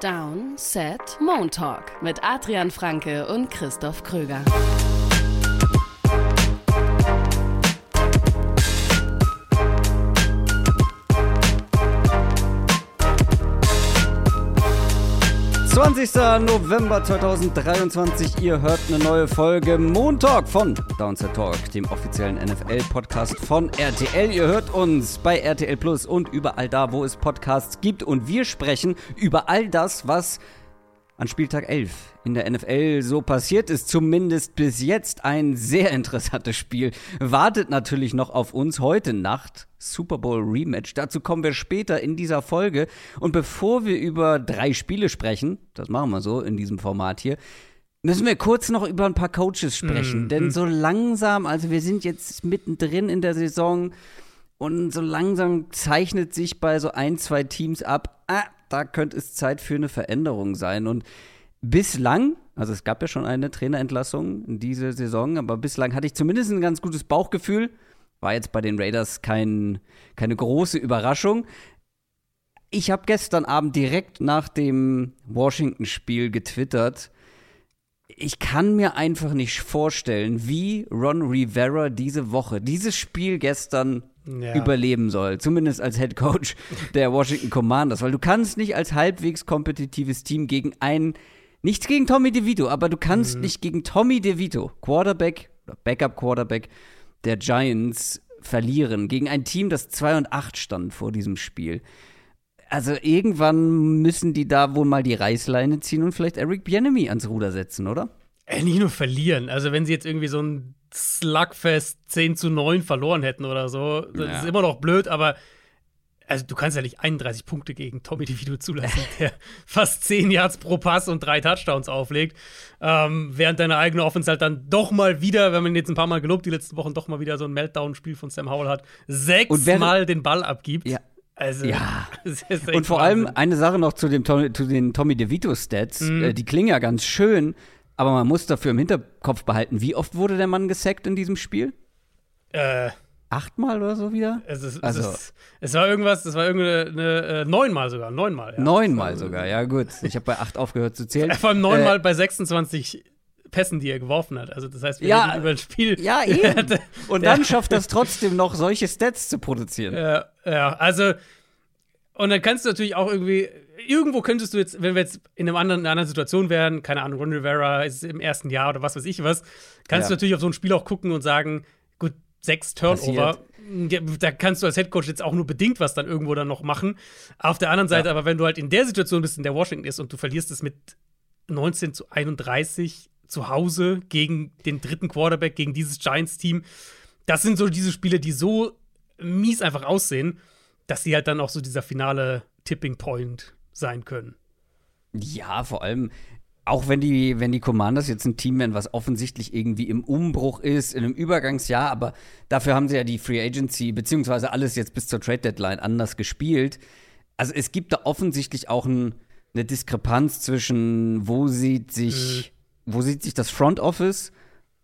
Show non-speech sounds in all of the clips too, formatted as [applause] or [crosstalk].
Down, Set, Moon Talk mit Adrian Franke und Christoph Kröger. Zwanzigster November 2023. Ihr hört eine neue Folge Moon Talk von Downset Talk, dem offiziellen NFL-Podcast von RTL. Ihr hört uns bei RTL Plus und überall da, wo es Podcasts gibt. Und wir sprechen über all das, was an Spieltag 11 in der NFL so passiert ist. Zumindest bis jetzt ein sehr interessantes Spiel. Wartet natürlich noch auf uns heute Nacht. Super Bowl Rematch. Dazu kommen wir später in dieser Folge. Und bevor wir über drei Spiele sprechen, das machen wir so in diesem Format hier, müssen wir kurz noch über ein paar Coaches sprechen. Mm, Denn mm. so langsam, also wir sind jetzt mittendrin in der Saison und so langsam zeichnet sich bei so ein, zwei Teams ab, ah, da könnte es Zeit für eine Veränderung sein. Und bislang, also es gab ja schon eine Trainerentlassung in dieser Saison, aber bislang hatte ich zumindest ein ganz gutes Bauchgefühl. War jetzt bei den Raiders kein, keine große Überraschung. Ich habe gestern Abend direkt nach dem Washington-Spiel getwittert. Ich kann mir einfach nicht vorstellen, wie Ron Rivera diese Woche, dieses Spiel gestern Ja. überleben soll. Zumindest als Head Coach der Washington Commanders. Weil du kannst nicht als halbwegs kompetitives Team gegen einen, nichts gegen Tommy DeVito, aber du kannst nicht gegen Tommy DeVito, Quarterback, oder Backup Quarterback der Giants, verlieren. Gegen ein Team, das 2 und 8 stand vor diesem Spiel. Also irgendwann müssen die da wohl mal die Reißleine ziehen und vielleicht Eric Bieniemy ans Ruder setzen, oder? Äh, nicht nur verlieren. Also, wenn sie jetzt irgendwie so ein Slugfest 10 zu 9 verloren hätten oder so, das Ja. ist immer noch blöd, aber also du kannst ja nicht 31 Punkte gegen Tommy DeVito zulassen, [laughs] der fast 10 Yards pro Pass und drei Touchdowns auflegt. Ähm, während deine eigene Offense halt dann doch mal wieder, wenn man jetzt ein paar Mal gelobt, die letzten Wochen doch mal wieder so ein Meltdown-Spiel von Sam Howell hat, sechsmal den Ball abgibt. Ja. Also, Ja. [laughs] Und vor allem Wahnsinn. eine Sache noch zu, dem, Tom- zu den Tommy DeVito-Stats. Mhm. Äh, die klingen ja ganz schön, aber man muss dafür im Hinterkopf behalten, wie oft wurde der Mann gesackt in diesem Spiel? Äh, Achtmal oder so wieder? Es, ist, Also- es, ist, es war irgendwas, das war irgendeine äh, neunmal sogar, neunmal. Ja. Neunmal sogar, ja gut. Ich habe bei acht aufgehört zu zählen. [laughs] Vor allem neunmal bei 26 Pässen, die er geworfen hat. Also das heißt, wir Ja, über ein Spiel. Ja, [laughs] eben. Und dann schafft das trotzdem noch, solche Stats zu produzieren. Ja, ja, also und dann kannst du natürlich auch irgendwie irgendwo könntest du jetzt, wenn wir jetzt in, einem anderen, in einer anderen Situation wären, keine Ahnung, Ron Rivera ist im ersten Jahr oder was weiß ich was, kannst Ja. du natürlich auf so ein Spiel auch gucken und sagen, gut, sechs Turnover. Ja, Da kannst du als Headcoach jetzt auch nur bedingt was dann irgendwo dann noch machen. Auf der anderen Seite, Ja. aber wenn du halt in der Situation bist, in der Washington ist und du verlierst es mit 19 zu 31 zu Hause gegen den dritten Quarterback, gegen dieses Giants-Team, das sind so diese Spiele, die so mies einfach aussehen, dass sie halt dann auch so dieser finale Tipping Point sein können. Ja, vor allem, auch wenn die, wenn die Commanders jetzt ein Team wären, was offensichtlich irgendwie im Umbruch ist, in einem Übergangsjahr, aber dafür haben sie ja die Free Agency, beziehungsweise alles jetzt bis zur Trade Deadline anders gespielt. Also es gibt da offensichtlich auch ein, eine Diskrepanz zwischen, wo sieht sich, wo sieht sich das Front Office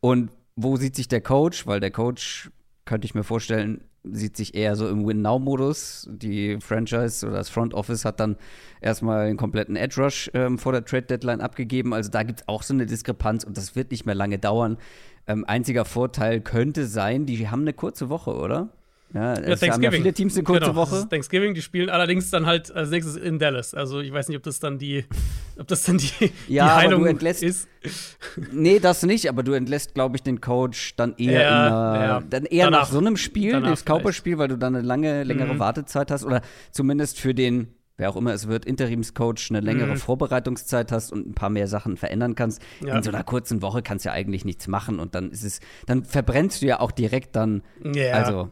und wo sieht sich der Coach, weil der Coach, könnte ich mir vorstellen, sieht sich eher so im Win-Now-Modus. Die Franchise oder das Front Office hat dann erstmal einen kompletten Edge-Rush ähm, vor der Trade-Deadline abgegeben. Also da gibt es auch so eine Diskrepanz und das wird nicht mehr lange dauern. Ähm, einziger Vorteil könnte sein, die haben eine kurze Woche, oder? Ja, es haben ja viele Teams eine kurze genau, Woche. Thanksgiving, die spielen allerdings dann halt als nächstes in Dallas. Also ich weiß nicht, ob das dann die, ob das dann die, Ja, die aber Heilung du entlässt- ist. Nee, das nicht, aber du entlässt, glaube ich, den Coach dann eher, Ja, in ja. dann eher Danach- nach so einem Spiel, das Cowboys-Spiel, weil du dann eine lange, längere Mhm. Wartezeit hast oder zumindest für den, wer auch immer es wird, Interimscoach eine längere Mhm. Vorbereitungszeit hast und ein paar mehr Sachen verändern kannst. Ja. In so einer kurzen Woche kannst du ja eigentlich nichts machen und dann ist es, dann verbrennst du ja auch direkt dann, Ja. also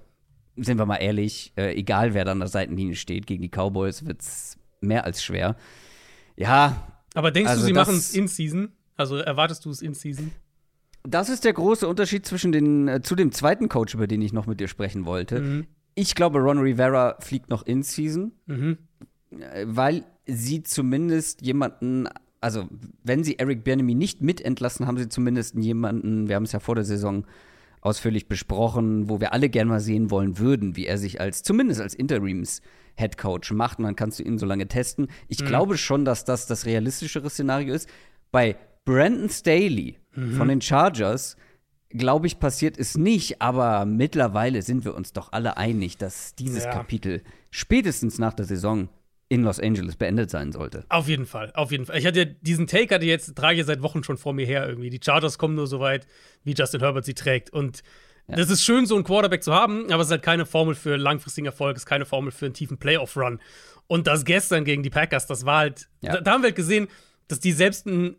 sind wir mal ehrlich, äh, egal wer da an der Seitenlinie steht, gegen die Cowboys wird's mehr als schwer. Ja, Aber denkst also du, sie machen es in Season? Also erwartest du es in Season? Das ist der große Unterschied zwischen den, äh, zu dem zweiten Coach, über den ich noch mit dir sprechen wollte. Mhm. Ich glaube, Ron Rivera fliegt noch in Season, Mhm. äh, weil sie zumindest jemanden, also wenn sie Eric Bieniemy nicht mitentlassen, haben sie zumindest jemanden, wir haben es ja vor der Saison ausführlich besprochen, wo wir alle gerne mal sehen wollen würden, wie er sich als, zumindest als Interims Head Coach macht und dann kannst du ihn so lange testen. Ich mhm. glaube schon, dass das das realistischere Szenario ist. Bei Brandon Staley mhm. von den Chargers glaube ich, passiert es nicht, aber mittlerweile sind wir uns doch alle einig, dass dieses ja. Kapitel spätestens nach der Saison in Los Angeles beendet sein sollte. Auf jeden Fall, auf jeden Fall. Ich hatte diesen Take hatte jetzt trage ich seit Wochen schon vor mir her irgendwie. Die Chargers kommen nur so weit, wie Justin Herbert sie trägt und ja. das ist schön, so einen Quarterback zu haben, aber es ist halt keine Formel für langfristigen Erfolg, es ist keine Formel für einen tiefen Playoff-Run. Und das gestern ggegen die Packers, das war halt, ja. da, da, haben wir halt gesehen, dass die selbst ein,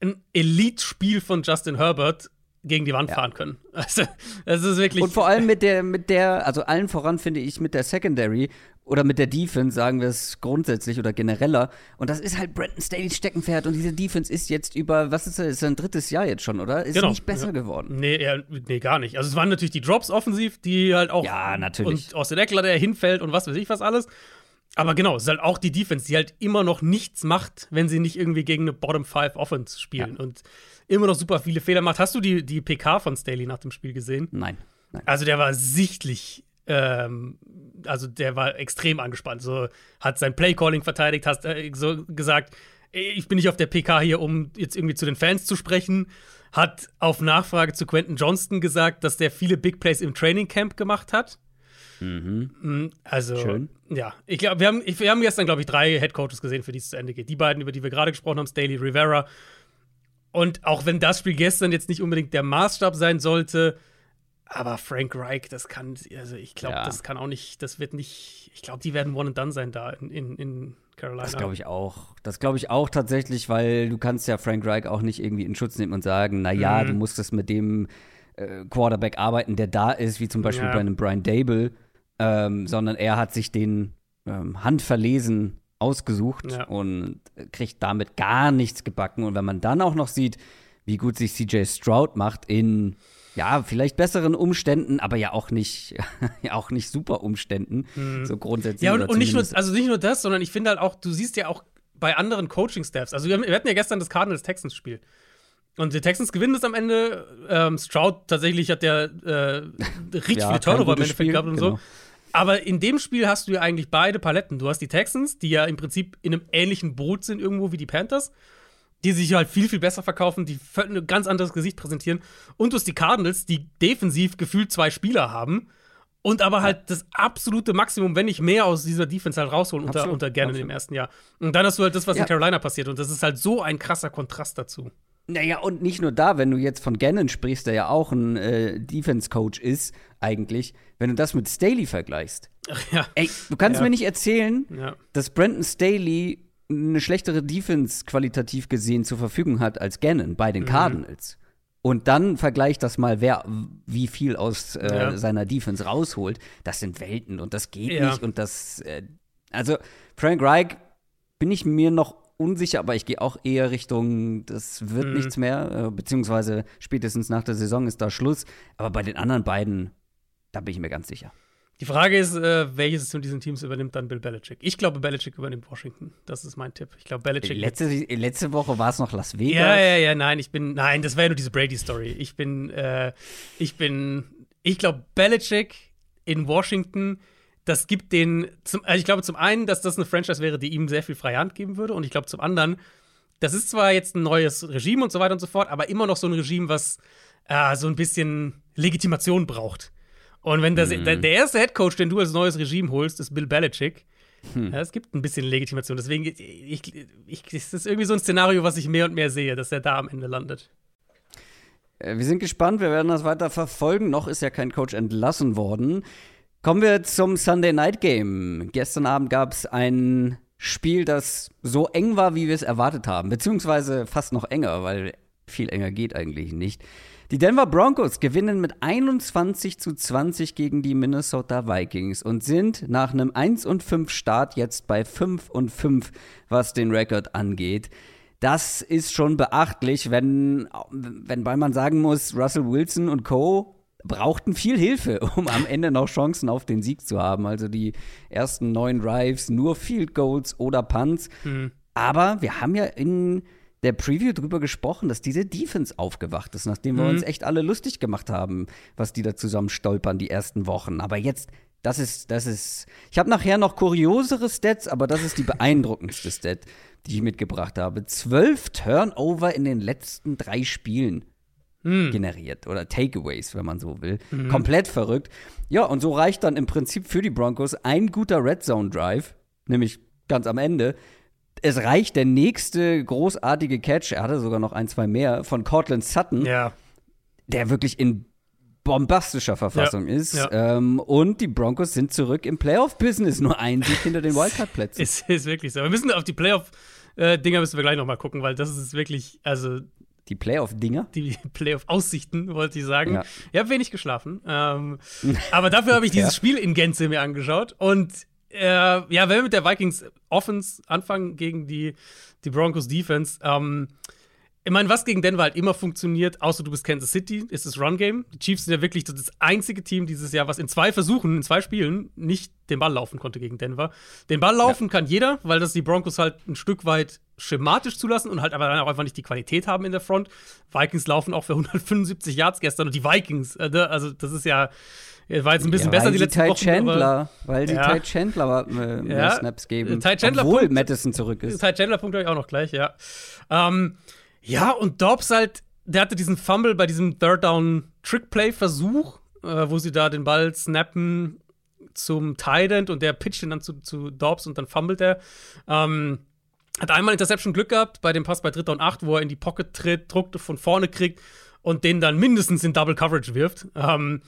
ein Elite-Spiel von Justin Herbert gegen die Wand ja. fahren können. [laughs] Also, das ist wirklich. Und vor allem mit der, mit der, also allen voran finde ich mit der Secondary oder mit der Defense, sagen wir es grundsätzlich oder genereller. Und das ist halt Brandon Staley's Steckenpferd. Und diese Defense ist jetzt über, was ist das, ist ein drittes Jahr jetzt schon, oder? Ist genau. nicht besser ja. geworden. Nee, ja, nee, gar nicht. Also es waren natürlich die Drops offensiv, die halt auch. Ja, natürlich. Und aus der Eckler, der hinfällt und was weiß ich was alles. Aber genau, es ist halt auch die Defense, die halt immer noch nichts macht, wenn sie nicht irgendwie gegen eine Bottom Five Offense spielen. Ja. Und immer noch super viele Fehler macht. Hast du die, die PK von Staley nach dem Spiel gesehen? Nein. Nein. Also der war sichtlich, ähm, also der war extrem angespannt. So hat sein Playcalling verteidigt, hat äh, so gesagt, ich bin nicht auf der PK hier, um jetzt irgendwie zu den Fans zu sprechen. Hat auf Nachfrage zu Quentin Johnston gesagt, dass der viele Big Plays im Training Camp gemacht hat. Mhm. Mm, also, Schön. ja. Ich glaube, wir haben, wir haben gestern, glaube ich, drei Head Coaches gesehen, für die es zu Ende geht. Die beiden, über die wir gerade gesprochen haben, Staley Rivera und auch wenn das Spiel gestern jetzt nicht unbedingt der Maßstab sein sollte, aber Frank Reich, das kann, also ich glaube, ja. das kann auch nicht, das wird nicht, ich glaube, die werden one and done sein da in, in, in Carolina. Das glaube ich auch. Das glaube ich auch tatsächlich, weil du kannst ja Frank Reich auch nicht irgendwie in Schutz nehmen und sagen, na ja, mhm. du musst mit dem äh, Quarterback arbeiten, der da ist, wie zum Beispiel ja. bei einem Brian Dable, ähm, sondern er hat sich den ähm, handverlesen ausgesucht ja. und kriegt damit gar nichts gebacken. Und wenn man dann auch noch sieht, wie gut sich CJ Stroud macht in ja, vielleicht besseren Umständen, aber ja auch nicht, [laughs] ja auch nicht super Umständen, mhm. so grundsätzlich. Ja, und, und nicht nur, also nicht nur das, sondern ich finde halt auch, du siehst ja auch bei anderen Coaching-Staffs, also wir, wir, hatten ja gestern das Cardinals-Texans-Spiel. Und die Texans gewinnen das am Ende. Ähm, Stroud tatsächlich hat der äh, [laughs] richtig ja, viele Turnover im Endeffekt gehabt und genau. so. Aber in dem Spiel hast du ja eigentlich beide Paletten. Du hast die Texans, die ja im Prinzip in einem ähnlichen Boot sind irgendwo wie die Panthers, die sich halt viel, viel besser verkaufen, die ein ganz anderes Gesicht präsentieren. Und du hast die Cardinals, die defensiv gefühlt zwei Spieler haben und aber halt das absolute Maximum, wenn nicht mehr aus dieser Defense halt rausholen unter, unter gerne im ersten Jahr. Und dann hast du halt das, was ja. in Carolina passiert. Und das ist halt so ein krasser Kontrast dazu. Naja, und nicht nur da, wenn du jetzt von Gannon sprichst, der ja auch ein äh, Defense-Coach ist, eigentlich, wenn du das mit Staley vergleichst. Ach [laughs] ja. Ey, du kannst ja. mir nicht erzählen, dass Brandon Staley eine schlechtere Defense qualitativ gesehen zur Verfügung hat als Gannon bei den mhm. Cardinals. Und dann vergleicht das mal, wer wie viel aus äh, ja. seiner Defense rausholt. Das sind Welten und das geht nicht. Und das, äh, also Frank Reich bin ich mir noch unsicher, aber ich gehe auch eher Richtung, das wird mhm. nichts mehr, äh, beziehungsweise spätestens nach der Saison ist da Schluss. Aber bei den anderen beiden, da bin ich mir ganz sicher. Die Frage ist, äh, welches von diesen Teams übernimmt dann Bill Belichick? Ich glaube, Belichick übernimmt Washington. Das ist mein Tipp. Ich glaube, Belichick. Letzte, letzte Woche war es noch Las Vegas. Ja, ja, ja, nein, ich bin, nein, das wäre ja nur diese Brady-Story. Ich bin, äh, ich bin, ich glaube, Belichick in Washington das gibt den, zum, also ich glaube zum einen, dass das eine Franchise wäre, die ihm sehr viel freie Hand geben würde. Und ich glaube zum anderen, das ist zwar jetzt ein neues Regime und so weiter und so fort, aber immer noch so ein Regime, was äh, so ein bisschen Legitimation braucht. Und wenn das, mhm. der, der, erste Headcoach, den du als neues Regime holst, ist Bill Belichick. Hm. Ja, es gibt ein bisschen Legitimation. Deswegen, ich, ich, das ist irgendwie so ein Szenario, was ich mehr und mehr sehe, dass er da am Ende landet. Äh, wir sind gespannt, wir werden das weiter verfolgen. Noch ist ja kein Coach entlassen worden. Kommen wir zum Sunday Night Game. Gestern Abend gab es ein Spiel, das so eng war, wie wir es erwartet haben, beziehungsweise fast noch enger, weil viel enger geht eigentlich nicht. Die Denver Broncos gewinnen mit 21 zu 20 gegen die Minnesota Vikings und sind nach einem 1 und 5 Start jetzt bei 5 und 5, was den Rekord angeht. Das ist schon beachtlich, wenn, wenn man sagen muss, Russell Wilson und Co brauchten viel Hilfe, [laughs] um am Ende noch Chancen auf den Sieg zu haben. Also die ersten neun Drives, nur Field Goals oder Punts. Mhm. Aber wir haben ja in der Preview drüber gesprochen, dass diese Defense aufgewacht ist, nachdem wir mhm. uns echt alle lustig gemacht haben, was die da zusammen stolpern die ersten Wochen. Aber jetzt Das ist, das ist. Ich habe nachher noch kuriosere Stats, aber das ist die beeindruckendste Stat, die ich mitgebracht habe. Zwölf Turnover in den letzten drei Spielen Hm. generiert oder Takeaways, wenn man so will. Komplett verrückt. Ja, und so reicht dann im Prinzip für die Broncos ein guter Red Zone Drive, nämlich ganz am Ende. Es reicht der nächste großartige Catch, er hatte sogar noch ein, zwei mehr, von Cortland Sutton, Ja. der wirklich in bombastischer Verfassung Ja, ist. ja. Ähm, und die Broncos sind zurück im Playoff-Business, nur ein Sieg hinter den [laughs] Wildcard-Plätzen. Ist, ist wirklich so. Wir müssen auf die Playoff-Dinger müssen wir gleich noch mal gucken, weil das ist wirklich, also Die Playoff-Dinger. die Playoff-Aussichten, wollte ich sagen. Ja. Ich habe wenig geschlafen. Ähm, aber dafür habe ich [laughs] dieses Ja. Spiel in Gänze mir angeschaut. Und äh, ja, wenn wir mit der Vikings Offense anfangen gegen die, die Broncos Defense, ähm, ich meine, was gegen Denver halt immer funktioniert, außer du bist Kansas City, ist das Run-Game. Die Chiefs sind ja wirklich das einzige Team dieses Jahr, was in zwei Versuchen, in zwei Spielen nicht den Ball laufen konnte gegen Denver. Den Ball laufen kann jeder, weil das die Broncos halt ein Stück weit schematisch zulassen und halt aber dann auch einfach nicht die Qualität haben in der Front. Vikings laufen auch für [laughs] 175 Yards gestern und die Vikings, äh, ne, also das ist ja, war jetzt ein bisschen ja, besser weil die sie letzten Ty Wochen. Chandler, weil sie Ja. Ty Chandler äh, mehr Ja. Snaps geben. Ty Chandler obwohl Punkt- Madison zurück ist. Ty Chandler Punkt ich auch noch gleich, ja. Ähm, ja, und Dobbs halt, der hatte diesen Fumble bei diesem Third Down Trick-Play Versuch, äh, wo sie da den Ball snappen zum Tight End und der pitcht ihn dann zu, zu Dobbs und dann fummelt er. Ähm, hat einmal Interception Glück gehabt bei dem Pass bei Dritter und Acht, wo er in die Pocket tritt, druckt, von vorne kriegt und den dann mindestens in Double Coverage wirft. Ähm,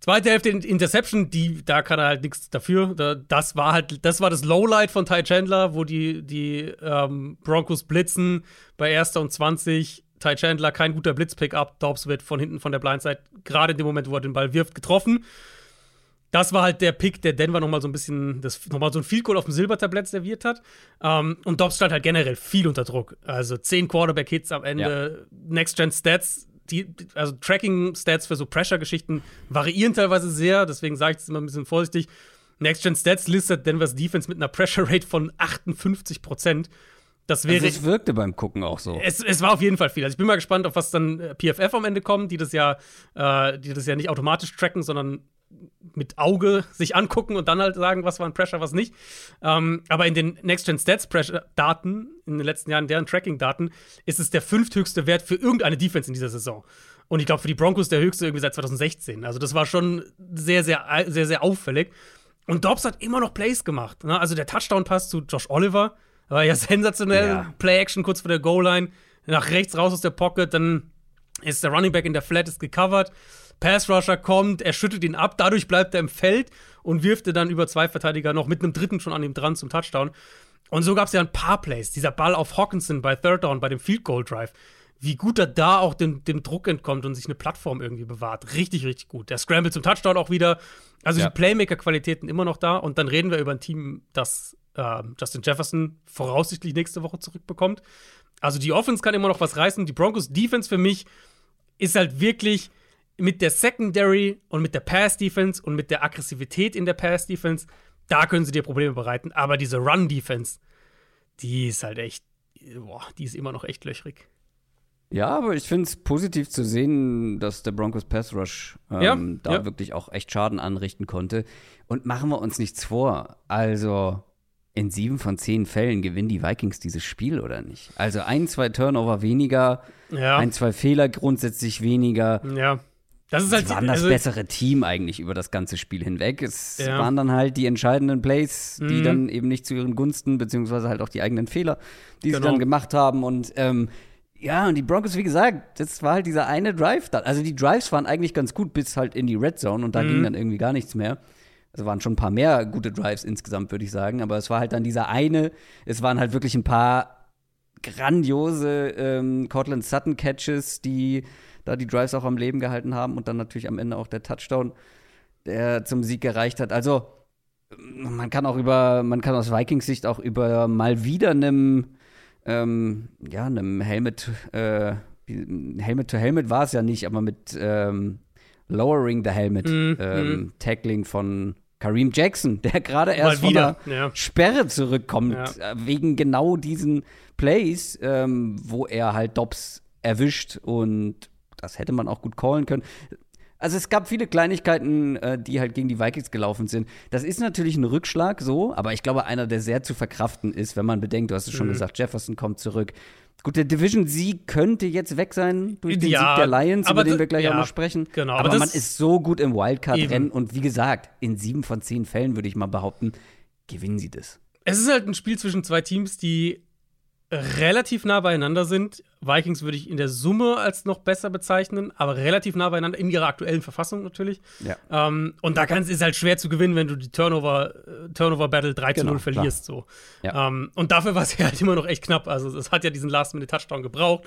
Zweite Hälfte in- Interception, die, da kann er halt nichts dafür. Da, das war halt, das war das Lowlight von Ty Chandler, wo die, die ähm, Broncos blitzen bei erster und 20. Ty Chandler, kein guter Blitzpickup. Dobbs wird von hinten von der Blindside, gerade in dem Moment, wo er den Ball wirft, getroffen. Das war halt der Pick, der Denver nochmal so ein bisschen, das nochmal so ein Field Goal auf dem Silbertablett serviert hat. Ähm, und Dobbs stand halt generell viel unter Druck. Also zehn Quarterback-Hits am Ende, Next-Gen-Stats, die, also Tracking-Stats für so Pressure-Geschichten variieren teilweise sehr, deswegen sage ich das immer ein bisschen vorsichtig. Next-Gen-Stats listet Denvers Defense mit einer Pressure-Rate von 58 Prozent. Das wäre. Also es wirkte beim Gucken auch so. Es, es war auf jeden Fall viel. Also ich bin mal gespannt, auf was dann äh, PFF am Ende kommen, die das ja, äh, die das ja nicht automatisch tracken, sondern mit Auge sich angucken und dann halt sagen, was war ein Pressure, was nicht. Ähm, aber in den Next-Gen Stats Pressure Daten, in den letzten Jahren, deren Tracking-Daten, ist es der fünfthöchste Wert für irgendeine Defense in dieser Saison. Und ich glaube, für die Broncos der höchste irgendwie seit 2016. Also das war schon sehr, sehr, sehr, sehr auffällig. Und Dobbs hat immer noch Plays gemacht. Ne? Also der Touchdown-Pass zu Josh Oliver war ja [laughs] sensationell. Ja. Play-Action kurz vor der Goal-Line. Nach rechts raus aus der Pocket, dann ist der Running Back in der Flat, ist gecovert. Pass-Rusher kommt, er schüttelt ihn ab, dadurch bleibt er im Feld und wirft er dann über zwei Verteidiger noch mit einem dritten schon an ihm dran zum Touchdown. Und so gab es ja ein paar Plays. Dieser Ball auf Hawkinson bei Third Down, bei dem Field Goal Drive. Wie gut er da auch dem, dem Druck entkommt und sich eine Plattform irgendwie bewahrt. Richtig, richtig gut. Der Scramble zum Touchdown auch wieder. Also Ja. die Playmaker-Qualitäten immer noch da. Und dann reden wir über ein Team, das äh, Justin Jefferson voraussichtlich nächste Woche zurückbekommt. Also die Offense kann immer noch was reißen. Die Broncos Defense für mich ist halt wirklich mit der Secondary und mit der Pass Defense und mit der Aggressivität in der Pass Defense, da können sie dir Probleme bereiten. Aber diese Run Defense, die ist halt echt, boah, die ist immer noch echt löchrig. Ja, aber ich finde es positiv zu sehen, dass der Broncos Pass Rush ähm, Ja, da ja. wirklich auch echt Schaden anrichten konnte. Und machen wir uns nichts vor. Also in sieben von zehn Fällen gewinnen die Vikings dieses Spiel oder nicht? Also ein, zwei Turnover weniger, Ja, ein, zwei Fehler grundsätzlich weniger. ja. Das ist halt Sie waren das also, bessere Team eigentlich über das ganze Spiel hinweg. Es Ja. waren dann halt die entscheidenden Plays, die Mhm. dann eben nicht zu ihren Gunsten, beziehungsweise halt auch die eigenen Fehler, die sie Genau. dann gemacht haben. Und ähm, ja, und die Broncos, wie gesagt, das war halt dieser eine Drive da. Also die Drives waren eigentlich ganz gut bis halt in die Red Zone und da Mhm. ging dann irgendwie gar nichts mehr. Es waren schon ein paar mehr gute Drives insgesamt, würde ich sagen. Aber es war halt dann dieser eine, es waren halt wirklich ein paar grandiose ähm, Cortland Sutton Catches, die da die Drives auch am Leben gehalten haben und dann natürlich am Ende auch der Touchdown, der zum Sieg gereicht hat. Also man kann auch über, man kann aus Vikings Sicht auch über mal wieder einem, ähm, ja, einem Helmet, äh, Helmet to Helmet war es ja nicht, aber mit ähm, Lowering the Helmet, Mhm, ähm, Tackling von Kareem Jackson, der gerade erst von Ja. einer Sperre zurückkommt, Ja. äh, wegen genau diesen Plays, ähm, wo er halt Dobbs erwischt und das hätte man auch gut callen können. Also es gab viele Kleinigkeiten, äh, die halt gegen die Vikings gelaufen sind. Das ist natürlich ein Rückschlag so, aber ich glaube, einer, der sehr zu verkraften ist, wenn man bedenkt, du hast es schon Mhm. gesagt, Jefferson kommt zurück. Gut, der Division-Sieg könnte jetzt weg sein durch den Ja, Sieg der Lions, über den wir gleich ja, auch noch sprechen. genau, aber aber man ist so gut im Wildcard-Rennen und wie gesagt, in sieben von zehn Fällen würde ich mal behaupten, gewinnen sie das. Es ist halt ein Spiel zwischen zwei Teams, die relativ nah beieinander sind. Vikings würde ich in der Summe als noch besser bezeichnen, aber relativ nah beieinander in ihrer aktuellen Verfassung natürlich. Ja. Ähm, und da kann's, ist halt schwer zu gewinnen, wenn du die Turnover, äh, Turnover Battle 3 zu Genau, 0 verlierst. So. Ja. Ähm, und dafür war es [laughs] ja halt immer noch echt knapp. Also es hat ja diesen Last-Minute-Touchdown gebraucht,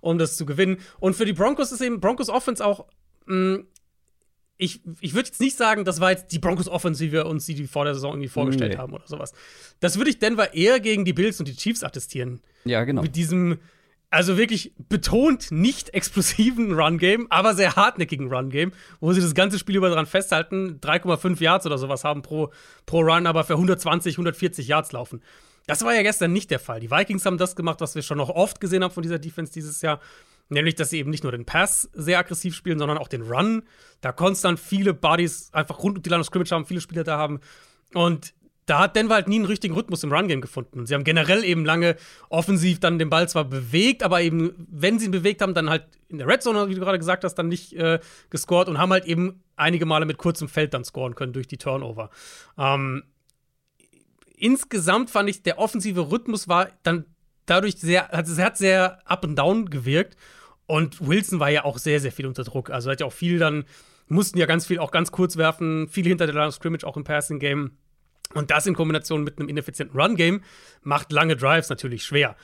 um das zu gewinnen. Und für die Broncos ist eben Broncos Offense auch mh, ich, ich würde jetzt nicht sagen, das war jetzt die Broncos Offense, wie wir uns die, die vor der Saison irgendwie vorgestellt Nee. haben oder sowas. Das würde ich Denver eher gegen die Bills und die Chiefs attestieren. Ja, genau. Mit diesem, also wirklich betont nicht explosiven Run-Game, aber sehr hartnäckigen Run-Game, wo sie das ganze Spiel über dran festhalten, 3,5 Yards oder sowas haben pro, pro Run, aber für 120, 140 Yards laufen. Das war ja gestern nicht der Fall. Die Vikings haben das gemacht, was wir schon noch oft gesehen haben von dieser Defense dieses Jahr. Nämlich, dass sie eben nicht nur den Pass sehr aggressiv spielen, sondern auch den Run. Da konstant viele Bodies einfach rund um die Line of Scrimmage haben, viele Spieler da haben. Und da hat Denver halt nie einen richtigen Rhythmus im Run-Game gefunden. Und sie haben generell eben lange offensiv dann den Ball zwar bewegt, aber eben, wenn sie ihn bewegt haben, dann halt in der Red Zone, wie du gerade gesagt hast, dann nicht äh, gescored und haben halt eben einige Male mit kurzem Feld dann scoren können durch die Turnover. Ähm, insgesamt fand ich, der offensive Rhythmus war dann dadurch sehr, also es hat sehr up and down gewirkt. Und Wilson war ja auch sehr, sehr viel unter Druck. Also hat ja auch viel dann, mussten ja ganz viel auch ganz kurz werfen, viel hinter der Line of Scrimmage, auch im Passing Game. Und das in Kombination mit einem ineffizienten Run-Game macht lange Drives natürlich schwer.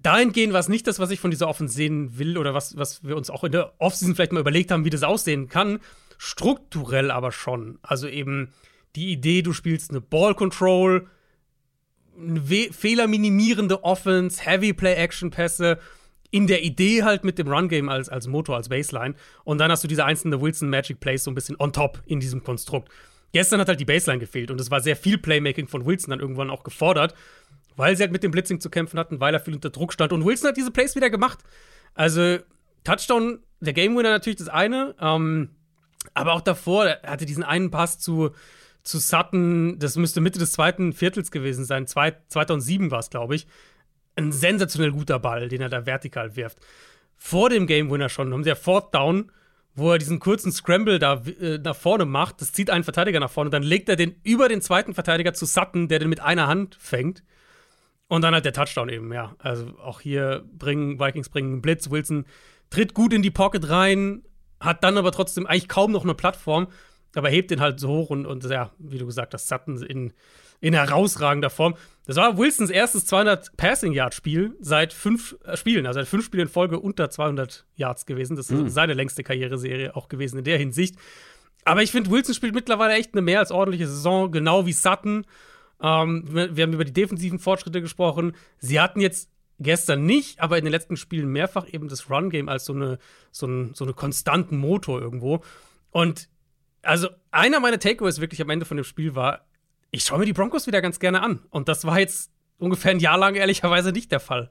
Dahingehend war es nicht das, was ich von dieser Offense sehen will oder was, was wir uns auch in der Offseason vielleicht mal überlegt haben, wie das aussehen kann. Strukturell aber schon. Also eben die Idee, du spielst eine Ball Control, eine we- fehlerminimierende Offense, Heavy Play-Action-Pässe, in der Idee halt mit dem Run-Game als, als Motor, als Baseline. Und dann hast du diese einzelnen Wilson Magic Plays so ein bisschen on top in diesem Konstrukt. Gestern hat halt die Baseline gefehlt und es war sehr viel Playmaking von Wilson dann irgendwann auch gefordert, weil sie halt mit dem Blitzing zu kämpfen hatten, weil er viel unter Druck stand. Und Wilson hat diese Plays wieder gemacht. Also, Touchdown, der Game Winner natürlich das eine, ähm, aber auch davor, er hatte diesen einen Pass zu, zu Sutton, das müsste Mitte des zweiten Viertels gewesen sein, zwei, 2007 war es, glaube ich. Ein sensationell guter Ball, den er da vertikal wirft. Vor dem Game Winner schon, haben sie ja Fourth Down, wo er diesen kurzen Scramble da äh, nach vorne macht. Das zieht einen Verteidiger nach vorne. Dann legt er den über den zweiten Verteidiger zu Sutton, der den mit einer Hand fängt. Und dann halt der Touchdown eben, ja. Also auch hier bringen Vikings bringen einen Blitz. Wilson tritt gut in die Pocket rein, hat dann aber trotzdem eigentlich kaum noch eine Plattform, aber hebt den halt so hoch und, und ja, wie du gesagt hast, Sutton in, in herausragender Form. Das war Wilsons erstes 200 Passing Yard Spiel seit fünf äh, Spielen, also seit fünf Spielen in Folge unter 200 Yards gewesen. Das ist seine längste Karriereserie auch gewesen in der Hinsicht. Aber ich finde, Wilson spielt mittlerweile echt eine mehr als ordentliche Saison, genau wie Sutton. Ähm, wir, haben über die defensiven Fortschritte gesprochen. Sie hatten jetzt gestern nicht, aber in den letzten Spielen mehrfach eben das Run-Game als so eine, so, ein, so eine konstanten Motor irgendwo. Und also einer meiner Takeaways wirklich am Ende von dem Spiel war, ich schaue mir die Broncos wieder ganz gerne an. Und das war jetzt ungefähr ein Jahr lang ehrlicherweise nicht der Fall.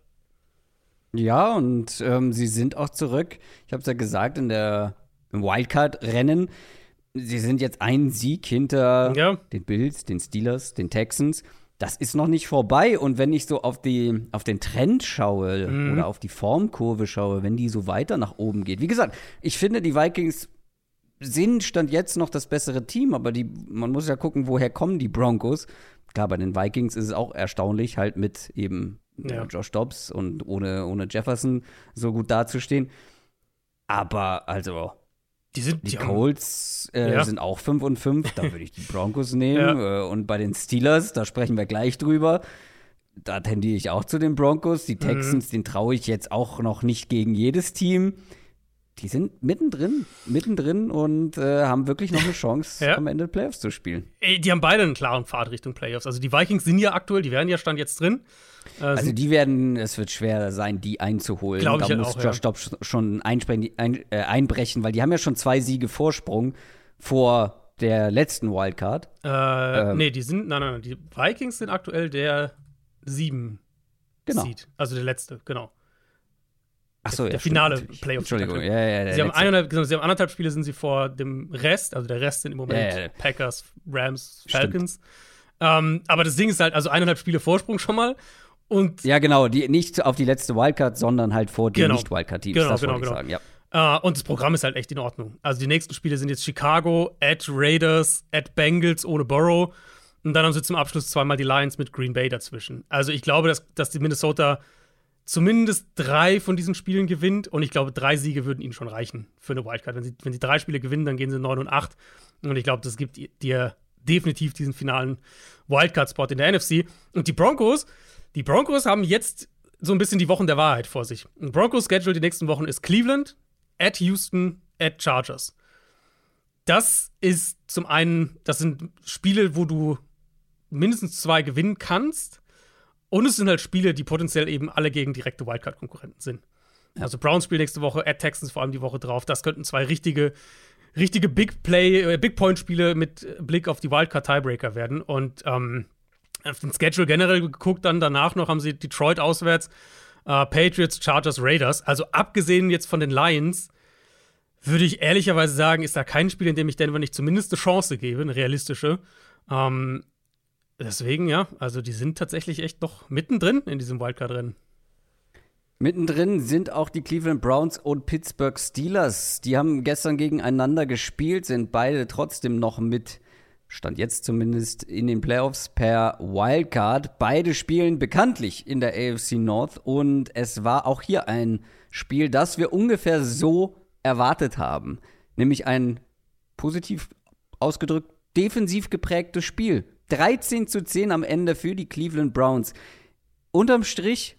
Ja, und ähm, sie sind auch zurück. Ich habe es ja gesagt, in der im Wildcard-Rennen. Sie sind jetzt ein Sieg hinter Ja. den Bills, den Steelers, den Texans. Das ist noch nicht vorbei. Und wenn ich so auf, die, auf den Trend schaue Mhm. oder auf die Formkurve schaue, wenn die so weiter nach oben geht. Wie gesagt, ich finde, die Vikings sind Stand jetzt noch das bessere Team, aber die, man muss ja gucken, woher kommen die Broncos. Klar, bei den Vikings ist es auch erstaunlich, halt mit eben Ja. äh, Josh Dobbs und ohne, ohne Jefferson so gut dazustehen. Aber also, Die sind die die Colts äh, Ja. sind auch 5 und 5, da würde ich die Broncos nehmen. Äh, und bei den Steelers, da sprechen wir gleich drüber. Da tendiere ich auch zu den Broncos. Mhm. Die Texans, den traue ich jetzt auch noch nicht gegen jedes Team. Die sind mittendrin, mittendrin und äh, haben wirklich noch eine [laughs] Chance, Ja. am Ende Playoffs zu spielen. Ey, Die haben beide einen klaren Pfad Richtung Playoffs. Also die Vikings sind ja aktuell, die wären ja Stand jetzt drin. Äh, Also die werden, es wird schwer sein, die einzuholen. Glaub ich da halt muss auch, Josh ja. Dobbs schon einsprechen, ein, äh, einbrechen, weil die haben ja schon zwei Siege Vorsprung vor der letzten Wildcard. äh, ähm, nee, die sind, nein, nein, nein, die Vikings sind aktuell der sieben Genau. Seed. Also der letzte, genau. Ach so, ja, der finale Playoff. Entschuldigung, ja, ja, ja. Sie haben, eineinhalb, genau, sie haben anderthalb Spiele sind sie vor dem Rest, also der Rest sind im Moment Ja, ja. Packers, Rams, Falcons. Ähm, aber das Ding ist halt, also eineinhalb Spiele Vorsprung schon mal. Und Ja, genau, die, nicht auf die letzte Wildcard, sondern halt vor den Genau. Nicht-Wildcard-Teams. Genau, das genau, genau. sagen, ja. Äh, und das Programm ist halt echt in Ordnung. Also die nächsten Spiele sind jetzt Chicago, at Raiders, at Bengals ohne Burrow. Und dann haben sie zum Abschluss zweimal die Lions mit Green Bay dazwischen. Also ich glaube, dass, dass die Minnesota zumindest drei von diesen Spielen gewinnt. Und ich glaube, drei Siege würden ihnen schon reichen für eine Wildcard. Wenn sie, wenn sie drei Spiele gewinnen, dann gehen sie 9 und 8. Und ich glaube, das gibt dir definitiv diesen finalen Wildcard-Spot in der NFC. Und die Broncos, die Broncos haben jetzt so ein bisschen die Wochen der Wahrheit vor sich. Und Broncos Schedule die nächsten Wochen ist Cleveland, at Houston, at Chargers. Das ist zum einen, das sind Spiele, wo du mindestens zwei gewinnen kannst. Und es sind halt Spiele, die potenziell eben alle gegen direkte Wildcard-Konkurrenten sind. Also Browns spielt nächste Woche, at Texans vor allem die Woche drauf. Das könnten zwei richtige, richtige Big Play, äh, Big Point-Spiele mit Blick auf die Wildcard-Tiebreaker werden. Und ähm, auf den Schedule generell geguckt, dann danach noch haben sie Detroit auswärts, äh, Patriots, Chargers, Raiders. Also abgesehen jetzt von den Lions, würde ich ehrlicherweise sagen, ist da kein Spiel, in dem ich Denver nicht zumindest eine Chance gebe, eine realistische. Ähm, deswegen, ja, also die sind tatsächlich echt noch mittendrin in diesem Wildcard-Rennen. Mittendrin sind auch die Cleveland Browns und Pittsburgh Steelers. Die haben gestern gegeneinander gespielt, sind beide trotzdem noch mit, stand jetzt zumindest in den Playoffs per Wildcard. Beide spielen bekanntlich in der AFC North und es war auch hier ein Spiel, das wir ungefähr so erwartet haben. Nämlich ein positiv ausgedrückt defensiv geprägtes Spiel. 13 zu 10 am Ende für die Cleveland Browns. Unterm Strich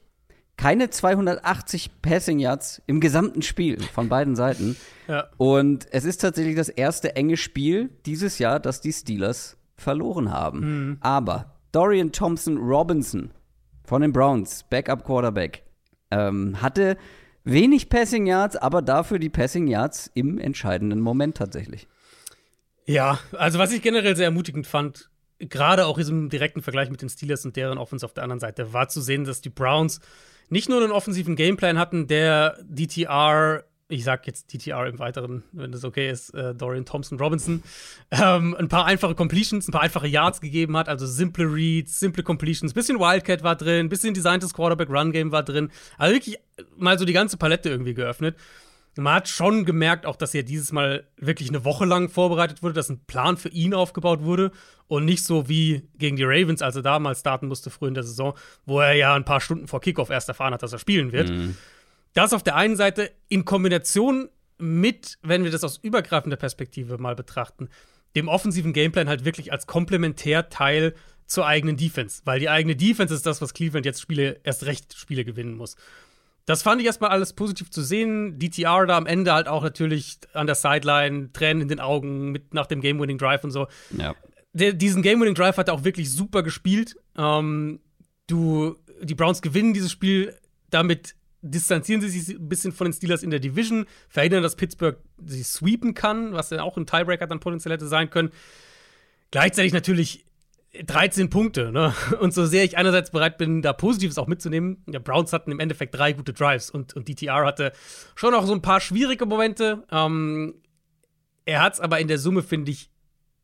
keine 280 Passing Yards im gesamten Spiel von beiden Seiten. Ja. Und es ist tatsächlich das erste enge Spiel dieses Jahr, das die Steelers verloren haben. Aber Dorian Thompson Robinson von den Browns, Backup Quarterback, ähm, hatte wenig Passing Yards, aber dafür die Passing Yards im entscheidenden Moment tatsächlich. Ja, also was ich generell sehr ermutigend fand, gerade auch im direkten Vergleich mit den Steelers und deren Offense auf der anderen Seite, war zu sehen, dass die Browns nicht nur einen offensiven Gameplan hatten, der DTR, ich sag jetzt DTR im Weiteren, wenn das okay ist, äh, Dorian Thompson Robinson, ähm, ein paar einfache Completions, ein paar einfache Yards gegeben hat, also simple Reads, simple Completions, bisschen Wildcat war drin, bisschen designtes Quarterback-Run-Game war drin, also wirklich mal so die ganze Palette irgendwie geöffnet. Man hat schon gemerkt, auch dass er dieses Mal wirklich eine Woche lang vorbereitet wurde, dass ein Plan für ihn aufgebaut wurde und nicht so wie gegen die Ravens, als er damals starten musste, früh in der Saison, wo er ja ein paar Stunden vor Kickoff erst erfahren hat, dass er spielen wird. Das auf der einen Seite in Kombination mit, wenn wir das aus übergreifender Perspektive mal betrachten, dem offensiven Gameplan halt wirklich als Komplementärteil zur eigenen Defense, weil die eigene Defense ist das, was Cleveland jetzt Spiele, erst recht Spiele gewinnen muss. Das fand ich erstmal alles positiv zu sehen. DTR da am Ende halt auch natürlich an der Sideline, Tränen in den Augen mit nach dem Game-Winning-Drive und so. Ja. Der, diesen Game-Winning-Drive hat er auch wirklich super gespielt. Ähm, du, die Browns gewinnen dieses Spiel, damit distanzieren sie sich ein bisschen von den Steelers in der Division, verhindern, dass Pittsburgh sie sweepen kann, was dann auch ein Tiebreaker dann potenziell hätte sein können. Gleichzeitig natürlich 13 Punkte, ne? [laughs] Und so sehr ich einerseits bereit bin, da Positives auch mitzunehmen, der Browns hatten im Endeffekt drei gute Drives und, und DTR hatte schon auch so ein paar schwierige Momente. Ähm, er hat es aber in der Summe, finde ich,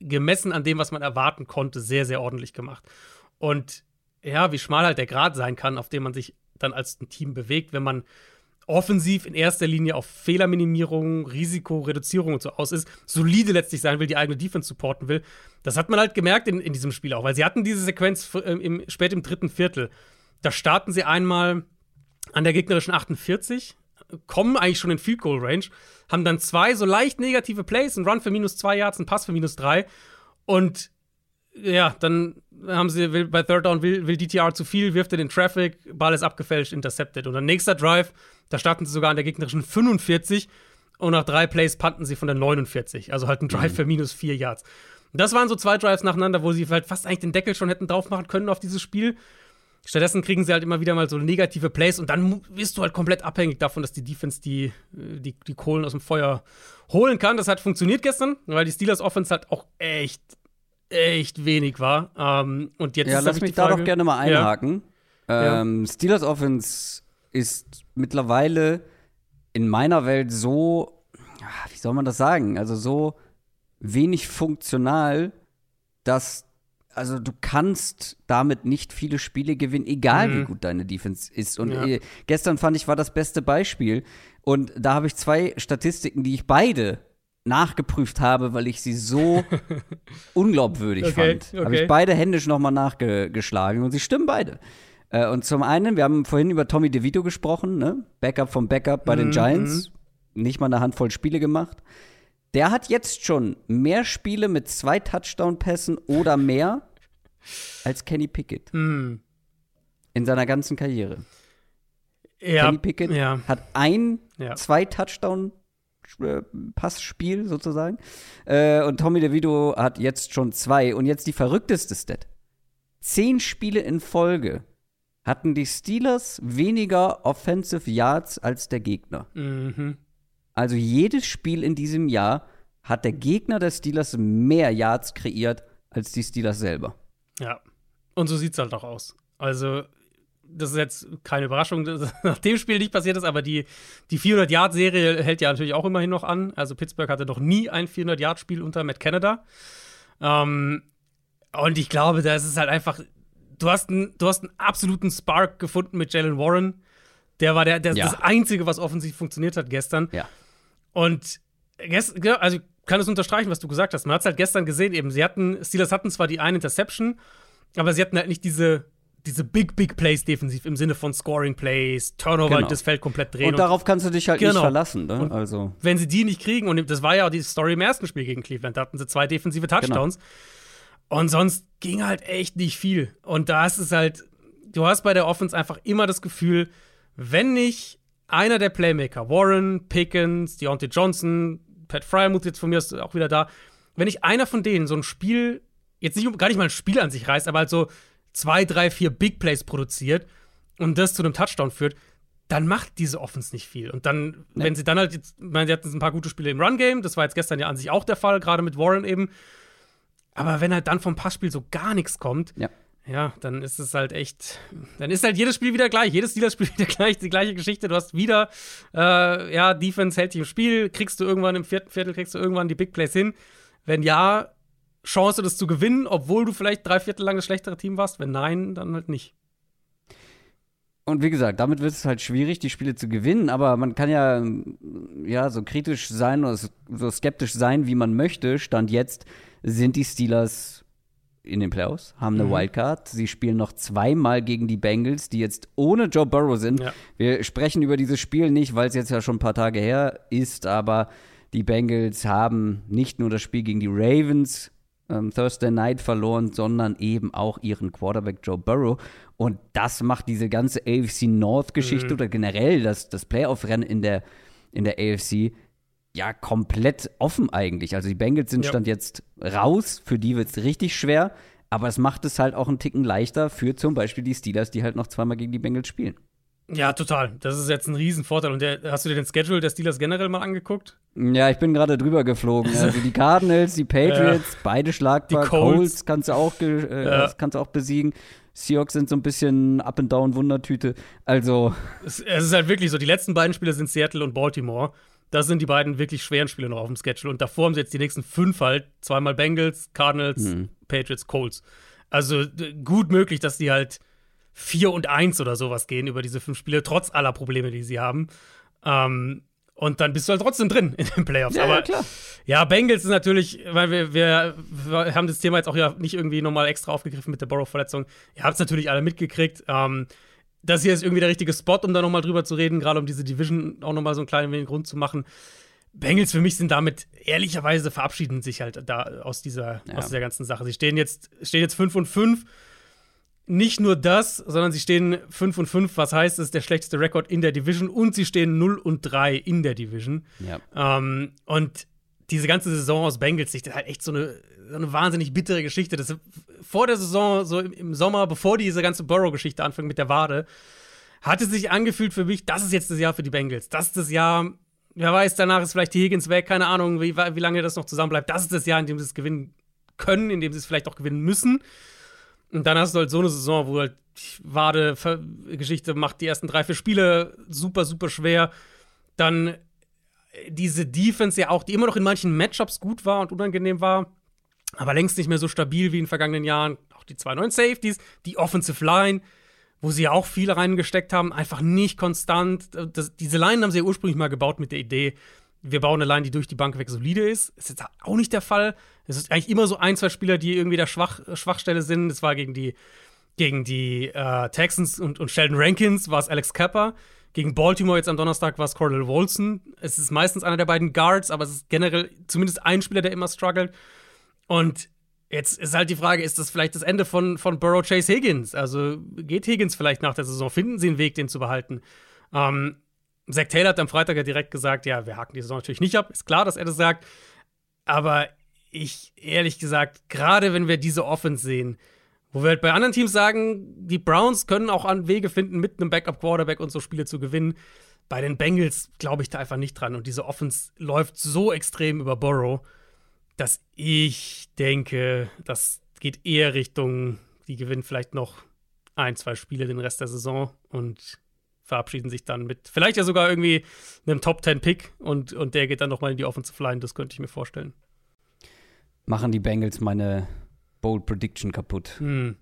gemessen an dem, was man erwarten konnte, sehr, sehr ordentlich gemacht. Und ja, wie schmal halt der Grad sein kann, auf dem man sich dann als ein Team bewegt, wenn man offensiv in erster Linie auf Fehlerminimierung, Risikoreduzierung und so aus ist, solide letztlich sein will, die eigene Defense supporten will. Das hat man halt gemerkt in, in diesem Spiel auch, weil sie hatten diese Sequenz äh, im, spät im dritten Viertel. Da starten sie einmal an der gegnerischen 48, kommen eigentlich schon in Field Goal Range, haben dann zwei so leicht negative Plays, ein Run für minus zwei Yards, ein Pass für minus drei und ja, dann haben sie will, bei Third Down will, will DTR zu viel, wirft er den Traffic, Ball ist abgefälscht, intercepted. Und dann nächster Drive, da starten sie sogar an der gegnerischen 45 und nach drei Plays panten sie von der 49. Also halt ein Drive für minus vier Yards. Das waren so zwei Drives nacheinander, wo sie halt fast eigentlich den Deckel schon hätten drauf machen können auf dieses Spiel. Stattdessen kriegen sie halt immer wieder mal so negative Plays und dann bist du halt komplett abhängig davon, dass die Defense die, die, die Kohlen aus dem Feuer holen kann. Das hat funktioniert gestern, weil die Steelers Offense halt auch echt echt wenig war. Ähm, und jetzt Ja, ist lass mich die da Frage, doch gerne mal Ja. einhaken. Ähm, Steelers Offense ist mittlerweile in meiner Welt so, wie soll man das sagen? Also so wenig funktional, dass also du kannst damit nicht viele Spiele gewinnen, egal mhm. wie gut deine Defense ist. Und ja. äh, gestern fand ich war das beste Beispiel. Und da habe ich zwei Statistiken, die ich beide nachgeprüft habe, weil ich sie so [laughs] unglaubwürdig okay, fand. Okay. Habe ich beide händisch nochmal nachgeschlagen und sie stimmen beide. Äh, und zum einen, wir haben vorhin über Tommy DeVito gesprochen, ne? Backup vom Backup bei mhm. den Giants. Nicht mal eine Handvoll Spiele gemacht. Der hat jetzt schon mehr Spiele mit zwei Touchdown-Pässen oder mehr als Kenny Pickett. Mhm. In seiner ganzen Karriere. Ja, Kenny Pickett ja. hat ein, ja. zwei Touchdown Passspiel sozusagen. Äh, und Tommy DeVito hat jetzt schon zwei. Und jetzt die verrückteste Stat. Zehn Spiele in Folge hatten die Steelers weniger Offensive Yards als der Gegner. Mhm. Also jedes Spiel in diesem Jahr hat der Gegner der Steelers mehr Yards kreiert als die Steelers selber. Ja. Und so sieht es halt auch aus. Also, das ist jetzt keine Überraschung, dass nach dem Spiel nicht passiert ist, aber die, die 400-Yard-Serie hält ja natürlich auch immerhin noch an. Also, Pittsburgh hatte noch nie ein 400-Yard-Spiel unter Matt Canada. Ähm, und ich glaube, das ist halt einfach. Du hast, ein, du hast einen absoluten Spark gefunden mit Jalen Warren. Der war der, der ja. das Einzige, was offensiv funktioniert hat gestern. Ja. Und gestern, also ich kann es unterstreichen, was du gesagt hast. Man hat es halt gestern gesehen, eben. Sie hatten, Steelers hatten zwar die eine Interception, aber sie hatten halt nicht diese, diese Big, Big Plays defensiv im Sinne von Scoring Plays, Turnover, genau. das Feld komplett drehen. Und, und darauf kannst du dich halt genau. nicht verlassen. Ne? Also. Wenn sie die nicht kriegen, und das war ja auch die Story im ersten Spiel gegen Cleveland, da hatten sie zwei defensive Touchdowns. Genau. Und sonst ging halt echt nicht viel. Und da ist es halt, du hast bei der Offense einfach immer das Gefühl, wenn nicht einer der Playmaker, Warren, Pickens, Deontay Johnson, Pat Fryermuth jetzt von mir ist auch wieder da, wenn nicht einer von denen so ein Spiel, jetzt nicht, gar nicht mal ein Spiel an sich reißt, aber halt so zwei, drei, vier Big Plays produziert und das zu einem Touchdown führt, dann macht diese Offense nicht viel. Und dann, nee. wenn sie dann halt jetzt, ich meine, sie hatten ein paar gute Spiele im Run-Game, das war jetzt gestern ja an sich auch der Fall, gerade mit Warren eben. Aber wenn halt dann vom Passspiel so gar nichts kommt, ja ja, dann ist es halt echt, dann ist halt jedes Spiel wieder gleich, jedes Steelers-Spiel [laughs] wieder gleich, die gleiche Geschichte. Du hast wieder, äh, ja, Defense hält dich im Spiel, kriegst du irgendwann im vierten Viertel, kriegst du irgendwann die Big Plays hin. Wenn ja, Chance, das zu gewinnen, obwohl du vielleicht drei Viertel lang das schlechtere Team warst. Wenn nein, dann halt nicht. Und wie gesagt, damit wird es halt schwierig, die Spiele zu gewinnen, aber man kann ja, ja so kritisch sein oder so skeptisch sein, wie man möchte. Stand jetzt sind die Steelers in den Playoffs, haben eine mhm. Wildcard. Sie spielen noch zweimal gegen die Bengals, die jetzt ohne Joe Burrow sind. Ja. Wir sprechen über dieses Spiel nicht, weil es jetzt ja schon ein paar Tage her ist, aber die Bengals haben nicht nur das Spiel gegen die Ravens ähm, Thursday Night verloren, sondern eben auch ihren Quarterback Joe Burrow. Und das macht diese ganze AFC North-Geschichte mhm. oder generell das, das Playoff-Rennen in der, in der AFC ja komplett offen eigentlich. Also die Bengals sind ja. Stand jetzt raus, für die wird es richtig schwer, aber es macht es halt auch einen Ticken leichter für zum Beispiel die Steelers, die halt noch zweimal gegen die Bengals spielen. Ja, total. Das ist jetzt ein Riesenvorteil. Und der, hast du dir den Schedule der Steelers generell mal angeguckt? Ja, ich bin gerade drüber geflogen. [laughs] Also die Cardinals, die Patriots, ja. beide schlagbar. Die Colts. Colts kannst du auch, äh, ja. kannst du auch besiegen. Seahawks sind so ein bisschen Up and Down Wundertüte. Also es, es, ist halt wirklich so. Die letzten beiden Spiele sind Seattle und Baltimore. Das sind die beiden wirklich schweren Spiele noch auf dem Schedule. Und davor haben sie jetzt die nächsten fünf halt. Zweimal Bengals, Cardinals, mhm. Patriots, Colts. Also gut möglich, dass die halt 4 und 1 oder sowas gehen über diese fünf Spiele, trotz aller Probleme, die sie haben. Ähm, und dann bist du halt trotzdem drin in den Playoffs. Ja, Aber ja, klar. Ja, Bengals ist natürlich, weil wir, wir, wir, haben das Thema jetzt auch ja nicht irgendwie nochmal extra aufgegriffen mit der Borrow-Verletzung. Ihr habt es natürlich alle mitgekriegt. Ähm, das hier ist irgendwie der richtige Spot, um da nochmal drüber zu reden, gerade um diese Division auch nochmal so einen kleinen wenig Grund zu machen. Bengals für mich sind damit ehrlicherweise verabschieden sich halt da aus dieser, ja. aus dieser ganzen Sache. Sie stehen jetzt, stehen jetzt 5 und 5. Nicht nur das, sondern sie stehen 5 und 5, was heißt, es ist der schlechteste Rekord in der Division und sie stehen 0 und 3 in der Division. Ja. Ähm, und diese ganze Saison aus Bengals Sicht ist halt echt so eine, so eine wahnsinnig bittere Geschichte. Das vor der Saison, so im Sommer, bevor diese ganze Burrow-Geschichte anfängt mit der Wade, hat es sich angefühlt für mich, das ist jetzt das Jahr für die Bengals. Das ist das Jahr, wer weiß, danach ist vielleicht die Higgins weg, keine Ahnung, wie, wie lange das noch zusammen bleibt. Das ist das Jahr, in dem sie es gewinnen können, in dem sie es vielleicht auch gewinnen müssen. Und dann hast du halt so eine Saison, wo halt Wade-Geschichte macht die ersten drei, vier Spiele super, super schwer Dann diese Defense ja auch, die immer noch in manchen Matchups gut war und unangenehm war, aber längst nicht mehr so stabil wie in den vergangenen Jahren. Auch die zwei neuen Safeties, die Offensive Line, wo sie ja auch viel reingesteckt haben, einfach nicht konstant. Das, diese Line haben sie ja ursprünglich mal gebaut mit der Idee, wir bauen eine Line, die durch die Bank weg solide ist. Ist jetzt auch nicht der Fall. Es ist eigentlich immer so ein, zwei Spieler, die irgendwie der Schwach, Schwachstelle sind. Das war gegen die, gegen die äh, Texans und, und Sheldon Rankins, war es Alex Kappa. Gegen Baltimore jetzt am Donnerstag war es Cordell Wolson. Es ist meistens einer der beiden Guards, aber es ist generell zumindest ein Spieler, der immer struggelt. Und jetzt ist halt die Frage, ist das vielleicht das Ende von, von Burrow Chase Higgins? Also geht Higgins vielleicht nach der Saison? Finden sie einen Weg, den zu behalten? Ähm, Zach Taylor hat am Freitag ja direkt gesagt, ja, wir haken die Saison natürlich nicht ab. Ist klar, dass er das sagt. Aber ich, ehrlich gesagt, gerade wenn wir diese Offense sehen, wo wir halt bei anderen Teams sagen, die Browns können auch an Wege finden, mit einem Backup-Quarterback und so Spiele zu gewinnen. Bei den Bengals glaube ich da einfach nicht dran. Und diese Offense läuft so extrem über Burrow, dass ich denke, das geht eher Richtung, die gewinnen vielleicht noch ein, zwei Spiele den Rest der Saison und verabschieden sich dann mit vielleicht ja sogar irgendwie einem Top 10 Pick und, und der geht dann nochmal in die Offensive Line, das könnte ich mir vorstellen. Machen die Bengals meine Bold Prediction kaputt. Hm.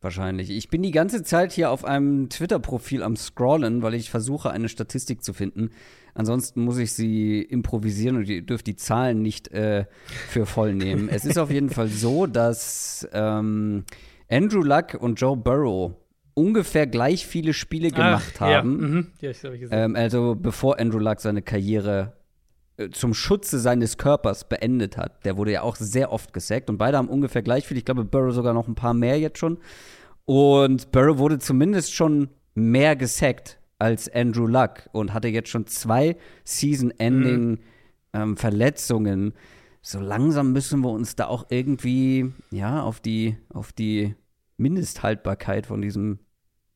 Wahrscheinlich. Ich bin die ganze Zeit hier auf einem Twitter-Profil am Scrollen, weil ich versuche, eine Statistik zu finden. Ansonsten muss ich sie improvisieren und ihr dürft die Zahlen nicht äh, für voll nehmen. es ist auf jeden [laughs] Fall so, dass ähm, Andrew Luck und Joe Burrow ungefähr gleich viele Spiele gemacht Ach, haben. Ja. Mhm. Ja, ich ähm, also bevor Andrew Luck seine Karriere äh, zum Schutze seines Körpers beendet hat. Der wurde ja auch sehr oft gesackt und beide haben ungefähr gleich viel. Ich glaube, Burrow sogar noch ein paar mehr jetzt schon. Und Burrow wurde zumindest schon mehr gesackt als Andrew Luck und hatte jetzt schon zwei Season-Ending-Verletzungen. Mhm. Ähm, so langsam müssen wir uns da auch irgendwie ja auf die auf die Mindesthaltbarkeit von diesem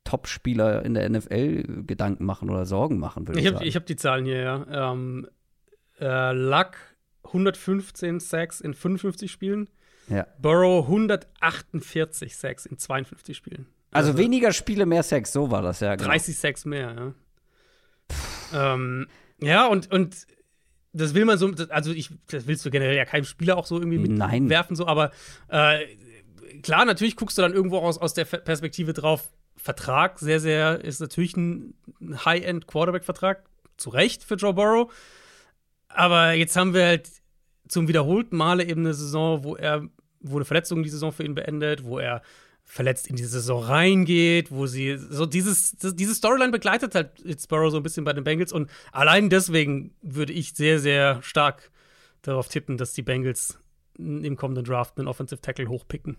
Top-Spieler in der NFL Gedanken machen oder Sorgen machen, würde ich, ich hab, Ich habe die Zahlen hier, ja. Ähm, äh, Luck 115 Sacks in 55 Spielen. Ja. Burrow 148 Sacks in 52 Spielen. Also, also weniger Spiele, mehr Sacks, so war das ja. Genau. 30 Sacks mehr, ja. ähm, ja, und, und das will man so, also ich, das willst du generell ja keinem Spieler auch so irgendwie mitwerfen, so, aber äh, klar, natürlich guckst du dann irgendwo aus, aus der Perspektive drauf, Vertrag, sehr, sehr, ist natürlich ein High-End-Quarterback-Vertrag, zu Recht für Joe Burrow. Aber jetzt haben wir halt zum wiederholten Male eben eine Saison, wo er, wo eine Verletzung die Saison für ihn beendet, wo er verletzt in die Saison reingeht, wo sie so dieses, diese Storyline begleitet halt jetzt Burrow so ein bisschen bei den Bengals und allein deswegen würde ich sehr, sehr stark darauf tippen, dass die Bengals im kommenden Draft einen Offensive Tackle hochpicken.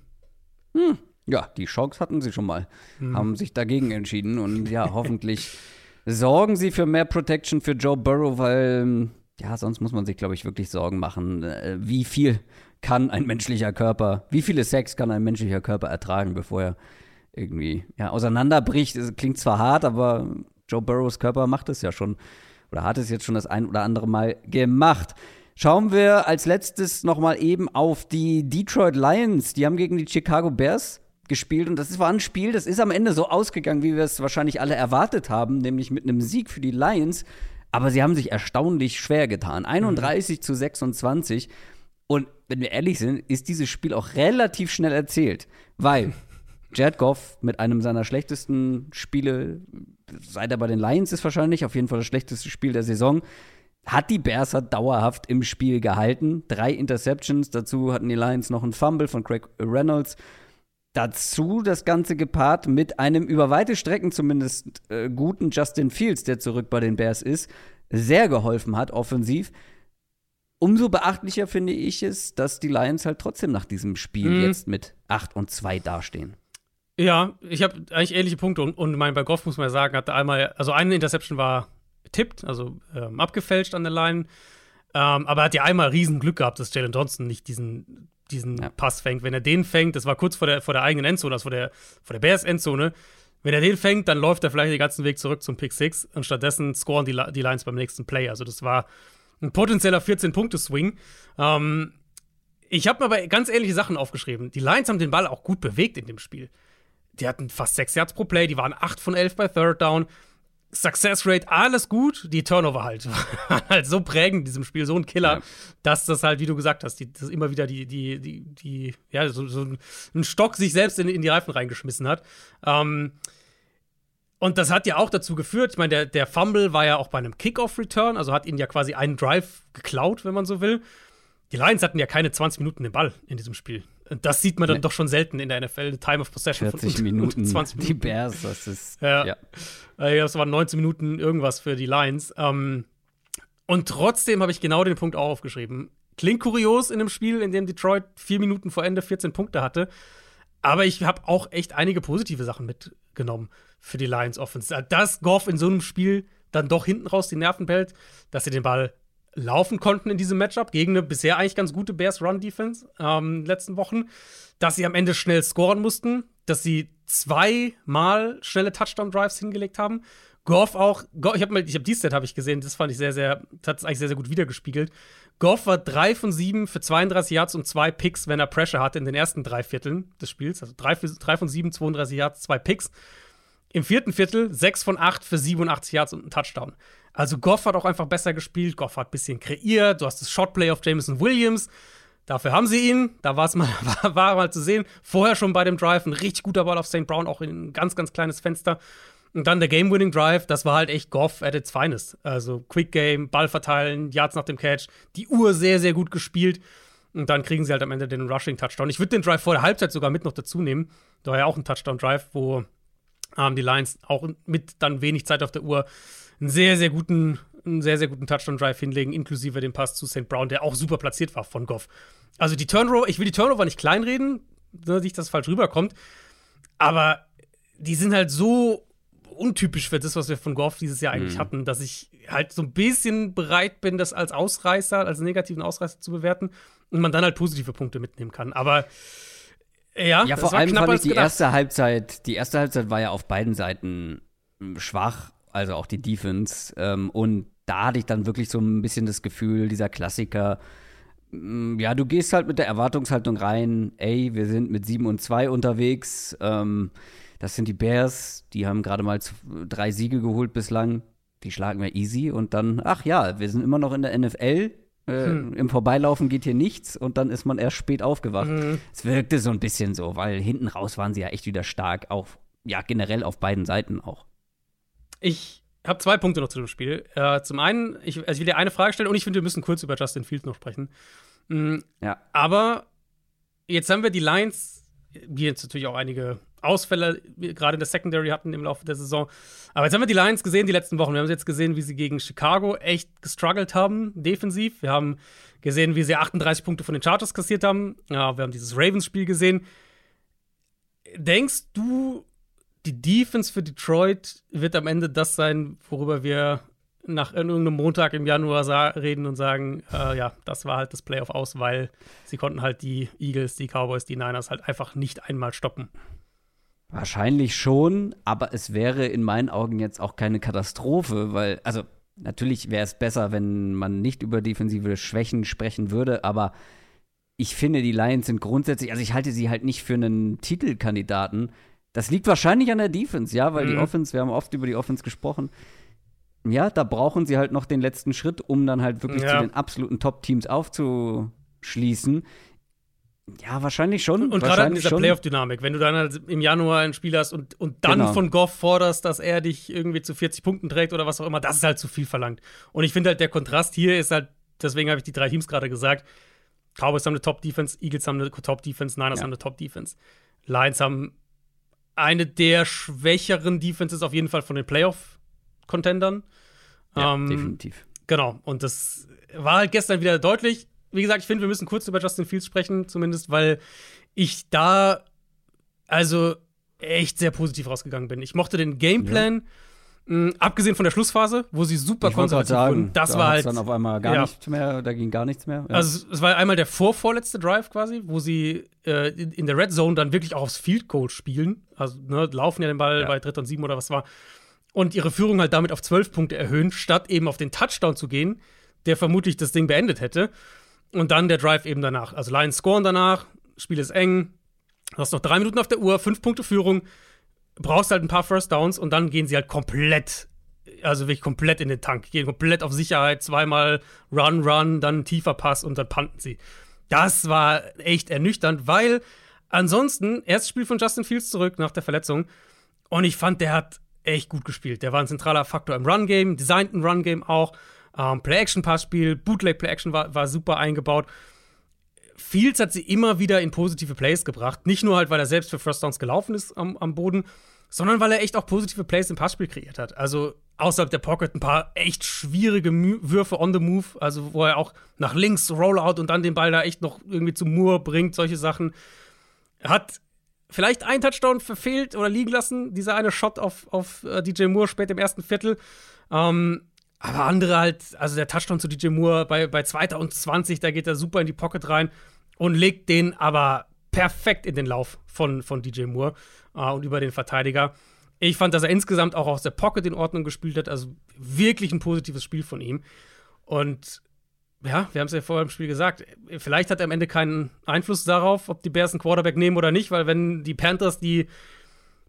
Hm. Ja, die Chance hatten sie schon mal, hm. haben sich dagegen entschieden und ja, hoffentlich sorgen sie für mehr Protection für Joe Burrow, weil ja, sonst muss man sich, glaube ich, wirklich Sorgen machen, äh, wie viel kann ein menschlicher Körper, wie viele Sex kann ein menschlicher Körper ertragen, bevor er irgendwie ja, auseinanderbricht. Das klingt zwar hart, aber Joe Burrows Körper macht es ja schon oder hat es jetzt schon das ein oder andere Mal gemacht. Schauen wir als letztes nochmal eben auf die Detroit Lions. Die haben gegen die Chicago Bears gespielt und das war ein Spiel, das ist am Ende so ausgegangen, wie wir es wahrscheinlich alle erwartet haben, nämlich mit einem Sieg für die Lions. Aber sie haben sich erstaunlich schwer getan. 31 mhm. zu 26. Und wenn wir ehrlich sind, ist dieses Spiel auch relativ schnell erzählt, weil [laughs] Jared Goff mit einem seiner schlechtesten Spiele, seit er bei den Lions ist wahrscheinlich, auf jeden Fall das schlechteste Spiel der Saison, hat die Bears hat dauerhaft im Spiel gehalten. Drei Interceptions, dazu hatten die Lions noch einen Fumble von Craig Reynolds. Dazu das Ganze gepaart mit einem über weite Strecken zumindest äh, guten Justin Fields, der zurück bei den Bears ist, sehr geholfen hat offensiv. Umso beachtlicher finde ich es, dass die Lions halt trotzdem nach diesem Spiel mhm. jetzt mit 8 und 2 dastehen. Ja, ich habe eigentlich ähnliche Punkte und, und mein bei Goff muss man sagen, hatte einmal, also eine Interception war getippt, also ähm, abgefälscht an der Line. Ähm, aber er hat ja einmal riesen Glück gehabt, dass Jalen Johnson nicht diesen, diesen ja. Pass fängt. Wenn er den fängt, das war kurz vor der, vor der eigenen Endzone, also vor der, vor der Bears Endzone. Wenn er den fängt, dann läuft er vielleicht den ganzen Weg zurück zum Pick 6 und stattdessen scoren die, die Lions beim nächsten Play. Also das war ein potenzieller 14-Punkte-Swing. Ähm, ich habe mir aber ganz ähnliche Sachen aufgeschrieben. Die Lions haben den Ball auch gut bewegt in dem Spiel. Die hatten fast 6 Yards pro Play, die waren 8 von 11 bei Third Down Success Rate, alles gut, die Turnover halt. [laughs] halt so prägend in diesem Spiel, so ein Killer, ja. dass das halt, wie du gesagt hast, die, das immer wieder die, die, die, die, ja, so, so ein Stock sich selbst in, in die Reifen reingeschmissen hat. Ähm, und das hat ja auch dazu geführt, ich meine, der, der Fumble war ja auch bei einem Kickoff-Return, also hat ihn ja quasi einen Drive geklaut, wenn man so will. Die Lions hatten ja keine 20 Minuten den Ball in diesem Spiel. Das sieht man dann nee. doch schon selten in der NFL, Time of Possession 40 von Minuten, 20 Minuten. Die Bears, das ist. Ja. ja. Äh, das waren 19 Minuten irgendwas für die Lions. Ähm, und trotzdem habe ich genau den Punkt auch aufgeschrieben. Klingt kurios in einem Spiel, in dem Detroit vier Minuten vor Ende 14 Punkte hatte. Aber ich habe auch echt einige positive Sachen mitgenommen für die Lions Offense. Dass Goff in so einem Spiel dann doch hinten raus die Nerven bellt, dass sie den Ball laufen konnten in diesem Matchup gegen eine bisher eigentlich ganz gute Bears Run Defense ähm, letzten Wochen, dass sie am Ende schnell scoren mussten, dass sie zweimal schnelle Touchdown Drives hingelegt haben. Goff auch, ich habe ich hab die Stat habe ich gesehen, das fand ich sehr sehr hat es eigentlich sehr sehr gut wiedergespiegelt. Goff war 3 von 7 für 32 Yards und 2 Picks, wenn er Pressure hatte in den ersten drei Vierteln des Spiels, also 3, 3 von 7, 32 Yards, 2 Picks. Im vierten Viertel 6 von 8 für 87 Yards und einen Touchdown. Also Goff hat auch einfach besser gespielt. Goff hat ein bisschen kreiert. Du hast das Shotplay auf Jameson Williams. Dafür haben sie ihn. Da war es mal, [laughs] war, war mal zu sehen. Vorher schon bei dem Drive ein richtig guter Ball auf St. Brown, auch in ein ganz, ganz kleines Fenster. Und dann der Game-Winning Drive, das war halt echt Goff at its finest. Also Quick Game, Ball verteilen, Yards nach dem Catch, die Uhr sehr, sehr gut gespielt. Und dann kriegen sie halt am Ende den Rushing-Touchdown. Ich würde den Drive vor der Halbzeit sogar mit noch dazu nehmen. Da war ja auch ein Touchdown-Drive, wo ähm, die Lions auch mit dann wenig Zeit auf der Uhr einen sehr, sehr guten, einen sehr, sehr guten Touchdown-Drive hinlegen, inklusive dem Pass zu St. Brown, der auch super platziert war von Goff. Also die Turnover, ich will die Turnover nicht kleinreden, ne, nicht, dass das falsch rüberkommt, aber die sind halt so untypisch für das, was wir von Goff dieses Jahr eigentlich mhm. hatten, dass ich halt so ein bisschen bereit bin, das als Ausreißer, als negativen Ausreißer zu bewerten und man dann halt positive Punkte mitnehmen kann. Aber ja, ja vor allem fand ich die erste Halbzeit, die erste Halbzeit war ja auf beiden Seiten hm, schwach, also auch die Defense. Ähm, und da hatte ich dann wirklich so ein bisschen das Gefühl, dieser Klassiker, hm, ja, du gehst halt mit der Erwartungshaltung rein, ey, wir sind mit 7 und 2 unterwegs. Ähm, das sind die Bears, die haben gerade mal drei Siege geholt bislang. Die schlagen wir easy und dann, ach ja, wir sind immer noch in der NFL. Äh, hm. Im Vorbeilaufen geht hier nichts und dann ist man erst spät aufgewacht. Hm. Es wirkte so ein bisschen so, weil hinten raus waren sie ja echt wieder stark, auch ja generell auf beiden Seiten auch. Ich habe zwei Punkte noch zu dem Spiel. Äh, zum einen, ich, also ich will dir eine Frage stellen und ich finde, wir müssen kurz über Justin Fields noch sprechen. Mhm, ja. Aber jetzt haben wir die Lions, die jetzt natürlich auch einige Ausfälle gerade in der Secondary hatten im Laufe der Saison. Aber jetzt haben wir die Lions gesehen die letzten Wochen. Wir haben jetzt gesehen, wie sie gegen Chicago echt gestruggelt haben, defensiv. Wir haben gesehen, wie sie 38 Punkte von den Chargers kassiert haben. Ja, wir haben dieses Ravens-Spiel gesehen. Denkst du, die Defense für Detroit wird am Ende das sein, worüber wir nach irgendeinem Montag im Januar reden und sagen, äh, ja, das war halt das Playoff aus, weil sie konnten halt die Eagles, die Cowboys, die Niners halt einfach nicht einmal stoppen. Wahrscheinlich schon, aber es wäre in meinen Augen jetzt auch keine Katastrophe, weil, also natürlich wäre es besser, wenn man nicht über defensive Schwächen sprechen würde, aber ich finde, die Lions sind grundsätzlich, also ich halte sie halt nicht für einen Titelkandidaten. Das liegt wahrscheinlich an der Defense, ja, weil mhm. die Offense, wir haben oft über die Offense gesprochen. Ja, da brauchen sie halt noch den letzten Schritt, um dann halt wirklich ja. zu den absoluten Top-Teams aufzuschließen. Ja, wahrscheinlich schon. Und gerade in dieser Playoff-Dynamik, wenn du dann halt im Januar ein Spiel hast und, und dann genau. von Goff forderst, dass er dich irgendwie zu 40 Punkten trägt oder was auch immer, das ist halt zu viel verlangt. Und ich finde halt, der Kontrast hier ist halt, deswegen habe ich die drei Teams gerade gesagt, Cowboys haben eine Top-Defense, Eagles haben eine Top-Defense, Niners ja. haben eine Top-Defense. Lions haben eine der schwächeren Defenses auf jeden Fall von den Playoff-Contendern. Ja, ähm, definitiv. Genau, und das war halt gestern wieder deutlich wie gesagt, ich finde, wir müssen kurz über Justin Fields sprechen, zumindest, weil ich da also echt sehr positiv rausgegangen bin. Ich mochte den Gameplan. Ja. Mh, abgesehen von der Schlussphase, wo sie super konservativ wurden, das da war halt dann auf einmal gar ja. nichts mehr, da ging gar nichts mehr. Ja. Also es war einmal der vorvorletzte Drive quasi, wo sie äh, in der Red Zone dann wirklich auch aufs Field Goal spielen, also ne, laufen ja den Ball ja. bei dritt und sieben oder was war und ihre Führung halt damit auf zwölf Punkte erhöhen, statt eben auf den Touchdown zu gehen, der vermutlich das Ding beendet hätte. Und dann der Drive eben danach. Also Lions scoren danach, Spiel ist eng, du hast noch drei Minuten auf der Uhr, fünf Punkte Führung, brauchst halt ein paar First Downs und dann gehen sie halt komplett also wirklich komplett in den Tank, gehen komplett auf Sicherheit, zweimal Run, Run, dann tiefer Pass und dann panten sie. Das war echt ernüchternd, weil ansonsten, erstes Spiel von Justin Fields zurück nach der Verletzung und ich fand, der hat echt gut gespielt. Der war ein zentraler Faktor im Run-Game, designten Run-Game auch, ähm, Play-Action-Passspiel, Bootleg-Play-Action war, war super eingebaut. Fields hat sie immer wieder in positive Plays gebracht. Nicht nur halt, weil er selbst für First Downs gelaufen ist am, am Boden, sondern weil er echt auch positive Plays im Passspiel kreiert hat. Also außerhalb der Pocket ein paar echt schwierige Mü Würfe on the move, also wo er auch nach links Rollout und dann den Ball da echt noch irgendwie zum Moore bringt, solche Sachen. Hat vielleicht einen Touchdown verfehlt oder liegen lassen, dieser eine Shot auf, auf äh, DJ Moore spät im ersten Viertel. Ähm, aber andere halt, also der Touchdown zu DJ Moore bei, bei 2020, da geht er super in die Pocket rein und legt den aber perfekt in den Lauf von, von DJ Moore äh, und über den Verteidiger. Ich fand, dass er insgesamt auch aus der Pocket in Ordnung gespielt hat, also wirklich ein positives Spiel von ihm. Und ja, wir haben es ja vorher im Spiel gesagt, vielleicht hat er am Ende keinen Einfluss darauf, ob die Bears einen Quarterback nehmen oder nicht, weil wenn die Panthers, die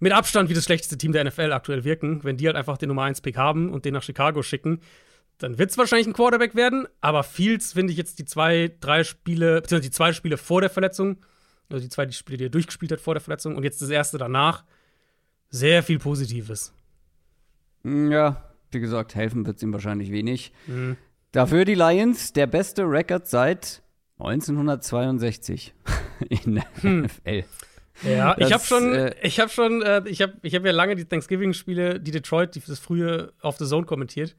mit Abstand wie das schlechteste Team der NFL aktuell wirken, wenn die halt einfach den Nummer 1 Pick haben und den nach Chicago schicken, dann wird es wahrscheinlich ein Quarterback werden, aber Fields finde ich jetzt die zwei, drei Spiele, beziehungsweise die zwei Spiele vor der Verletzung, also die zwei die Spiele, die er durchgespielt hat vor der Verletzung und jetzt das erste danach, sehr viel Positives. Ja, wie gesagt, helfen wird es ihm wahrscheinlich wenig. Mhm. Dafür die Lions, der beste Rekord seit 1962 [laughs] in der hm. NFL. Ja, das, ich habe schon, äh, ich habe schon, äh, ich habe, ich habe ja lange die Thanksgiving-Spiele, die Detroit, die, das frühe auf The Zone kommentiert.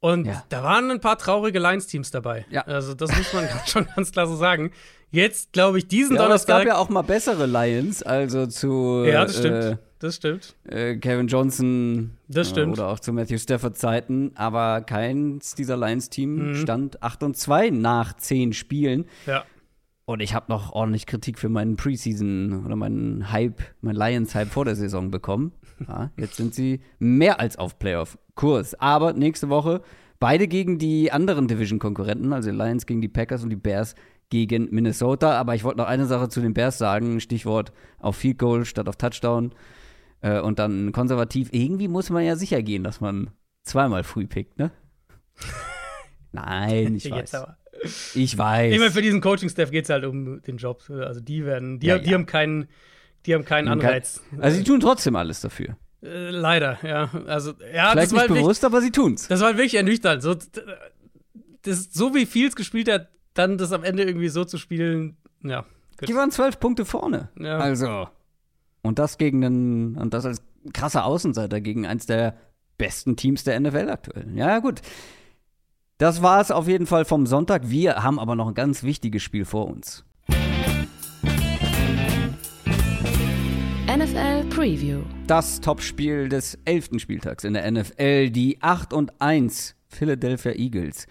Und ja. da waren ein paar traurige Lions-Teams dabei. Ja. Also das muss man [laughs] schon ganz klar so sagen. Jetzt glaube ich diesen ja, Donnerstag. es gab ja auch mal bessere Lions, also zu. Ja, das stimmt. Äh, das stimmt. Äh, Kevin Johnson. Das stimmt. oder auch zu Matthew Stafford Zeiten. Aber keins dieser Lions-Team mhm. stand 8 und 2 nach 10 Spielen. Ja. Und ich habe noch ordentlich Kritik für meinen Preseason oder meinen Hype, meinen Lions-Hype vor der Saison bekommen. [laughs] Ja, jetzt sind sie mehr als auf Playoff-Kurs. Aber nächste Woche beide gegen die anderen Division-Konkurrenten, also die Lions gegen die Packers und die Bears gegen Minnesota. Aber ich wollte noch eine Sache zu den Bears sagen: Stichwort auf Field Goal statt auf Touchdown. Äh, und dann konservativ. Irgendwie muss man ja sicher gehen, dass man zweimal früh pickt, ne? [laughs] Nein, ich weiß. Ich weiß. Ich meine, für diesen Coaching-Staff geht es halt um den Job. Also die werden, die, ja, die ja. haben keinen, die haben keinen Anreiz. also sie tun trotzdem alles dafür. Äh, leider, ja. Also, ja, Vielleicht nicht bewusst, wirklich, aber sie tun's. Das war halt wirklich ernüchternd. So, das, so wie Fields gespielt hat, dann das am Ende irgendwie so zu spielen, ja. Gut. Die waren zwölf Punkte vorne. Ja. Also. Und das gegen einen, und das als krasser Außenseiter gegen eins der besten Teams der NFL aktuell. Ja, gut. Das war es auf jeden Fall vom Sonntag. Wir haben aber noch ein ganz wichtiges Spiel vor uns. NFL Preview. Das Topspiel des elften Spieltags in der NFL. Die 8 und 1 Philadelphia Eagles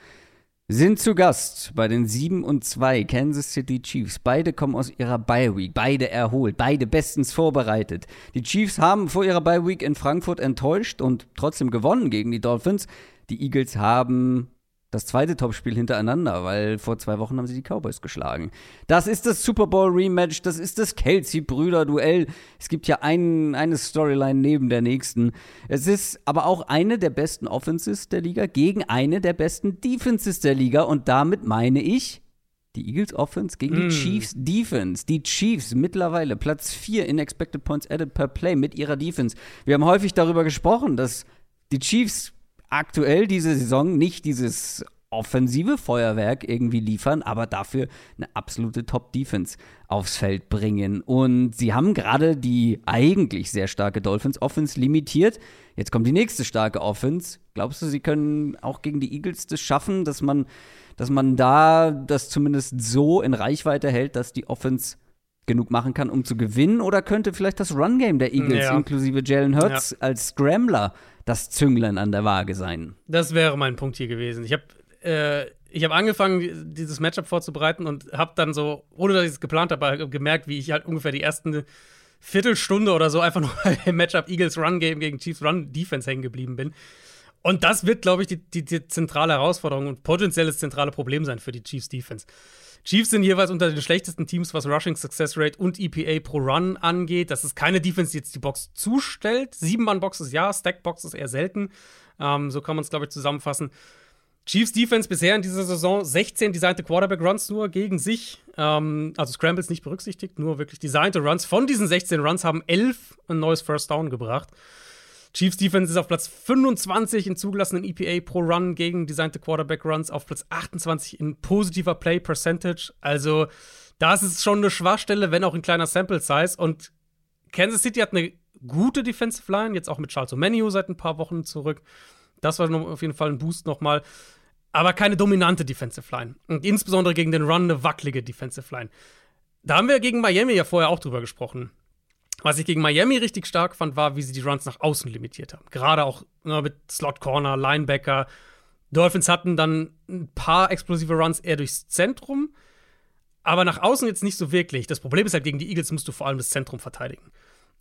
sind zu Gast bei den 7 und 2 Kansas City Chiefs. Beide kommen aus ihrer Bye Week, beide erholt, beide bestens vorbereitet. Die Chiefs haben vor ihrer Bye Week in Frankfurt enttäuscht und trotzdem gewonnen gegen die Dolphins. Die Eagles haben das zweite Topspiel hintereinander, weil vor zwei Wochen haben sie die Cowboys geschlagen. Das ist das Super Bowl Rematch, das ist das Kelsey-Brüder-Duell. Es gibt ja ein, eine Storyline neben der nächsten. Es ist aber auch eine der besten Offenses der Liga gegen eine der besten Defenses der Liga und damit meine ich die Eagles Offense gegen die mm. Chiefs Defense. Die Chiefs mittlerweile Platz 4 in Expected Points Added per Play mit ihrer Defense. Wir haben häufig darüber gesprochen, dass die Chiefs aktuell diese Saison nicht dieses offensive Feuerwerk irgendwie liefern, aber dafür eine absolute Top-Defense aufs Feld bringen. Und sie haben gerade die eigentlich sehr starke Dolphins-Offense limitiert. Jetzt kommt die nächste starke Offense. Glaubst du, sie können auch gegen die Eagles das schaffen, dass man, dass man da das zumindest so in Reichweite hält, dass die Offense genug machen kann, um zu gewinnen? Oder könnte vielleicht das Run-Game der Eagles ja. inklusive Jalen Hurts ja. als Scrambler das Zünglein an der Waage sein. Das wäre mein Punkt hier gewesen. Ich habe äh, ich angefangen, dieses Matchup vorzubereiten und habe dann so, ohne dass ich es geplant habe, gemerkt, wie ich halt ungefähr die ersten Viertelstunde oder so einfach [laughs] nur im Matchup Eagles Run Game gegen Chiefs Run Defense hängen geblieben bin. Und das wird, glaube ich, die, die, die zentrale Herausforderung und potenzielles zentrale Problem sein für die Chiefs Defense. Chiefs sind jeweils unter den schlechtesten Teams, was Rushing Success Rate und EPA pro Run angeht. Das ist keine Defense, die jetzt die Box zustellt. Sieben-Mann-Boxes ja, Stack-Boxes eher selten. Ähm, so kann man es, glaube ich, zusammenfassen. Chiefs Defense bisher in dieser Saison 16 designte Quarterback Runs nur gegen sich, ähm, also Scrambles nicht berücksichtigt, nur wirklich designte Runs. Von diesen 16 Runs haben 11 ein neues First Down gebracht. Chiefs Defense ist auf Platz 25 in zugelassenen EPA pro Run gegen designte Quarterback Runs, auf Platz 28 in positiver Play Percentage. Also, das ist schon eine Schwachstelle, wenn auch in kleiner Sample Size. Und Kansas City hat eine gute Defensive Line, jetzt auch mit Charles O'Menu seit ein paar Wochen zurück. Das war auf jeden Fall ein Boost nochmal. Aber keine dominante Defensive Line. Und insbesondere gegen den Run eine wackelige Defensive Line. Da haben wir gegen Miami ja vorher auch drüber gesprochen. Was ich gegen Miami richtig stark fand, war, wie sie die Runs nach außen limitiert haben. Gerade auch ne, mit Slot Corner, Linebacker. Dolphins hatten dann ein paar explosive Runs eher durchs Zentrum, aber nach außen jetzt nicht so wirklich. Das Problem ist halt, gegen die Eagles musst du vor allem das Zentrum verteidigen.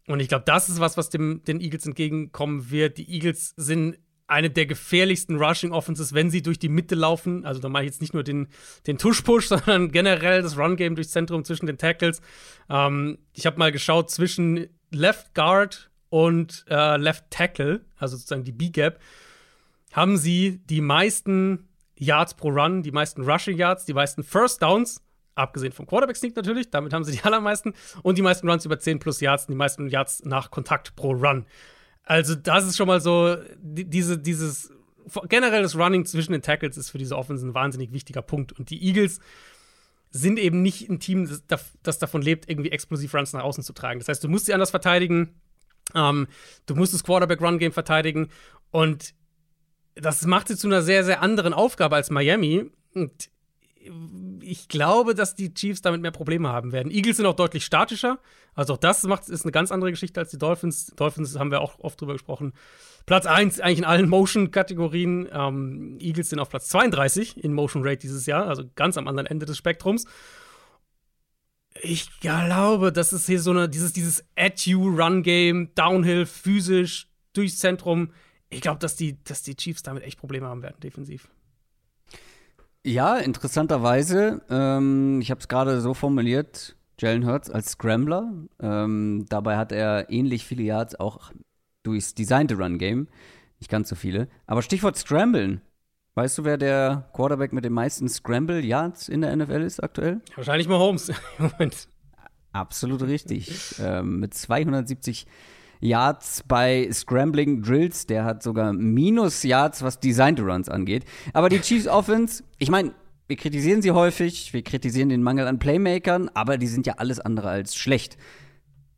Und ich glaube, das ist was, was dem, den Eagles entgegenkommen wird. Die Eagles sind eine der gefährlichsten Rushing Offenses, wenn sie durch die Mitte laufen. Also da mache ich jetzt nicht nur den, den Tush-Push, [laughs] sondern generell das Run-Game durchs Zentrum zwischen den Tackles. Ähm, ich habe mal geschaut zwischen Left Guard und äh, Left Tackle, also sozusagen die B-Gap, haben sie die meisten Yards pro Run, die meisten Rushing Yards, die meisten First Downs, abgesehen vom Quarterback Sneak natürlich, damit haben sie die [laughs] allermeisten, und die meisten Runs über 10 plus Yards, die meisten Yards nach Kontakt pro Run. Also, das ist schon mal so, diese, dieses generell das Running zwischen den Tackles ist für diese Offense ein wahnsinnig wichtiger Punkt. Und die Eagles sind eben nicht ein Team, das, das davon lebt, irgendwie explosiv Runs nach außen zu tragen. Das heißt, du musst sie anders verteidigen. Ähm, du musst das Quarterback-Run-Game verteidigen. Und das macht sie zu einer sehr, sehr anderen Aufgabe als Miami. Und ich glaube, dass die Chiefs damit mehr Probleme haben werden. Eagles sind auch deutlich statischer. Also auch das macht, ist eine ganz andere Geschichte als die Dolphins. Dolphins haben wir auch oft drüber gesprochen. Platz 1 eigentlich in allen Motion-Kategorien. Ähm, Eagles sind auf Platz 32 in Motion Rate dieses Jahr, also ganz am anderen Ende des Spektrums. Ich glaube, das ist hier so eine, dieses, dieses At-You-Run-Game, Downhill, physisch, durchs Zentrum. Ich glaube, dass die, dass die Chiefs damit echt Probleme haben werden, defensiv. Ja, interessanterweise, ähm, ich habe es gerade so formuliert, Jalen Hurts als Scrambler. Ähm, dabei hat er ähnlich viele Yards auch durchs designte Run-Game. Nicht ganz so viele. Aber Stichwort Scramblen. Weißt du, wer der Quarterback mit den meisten Scramble-Yards in der NFL ist aktuell? Wahrscheinlich mal Holmes. Moment. Absolut richtig. ähm, mit 270 Yards bei Scrambling Drills. Der hat sogar minus Yards, was Designed Runs angeht. Aber die Chiefs [laughs] Offense, ich meine, wir kritisieren sie häufig, wir kritisieren den Mangel an Playmakern, aber die sind ja alles andere als schlecht.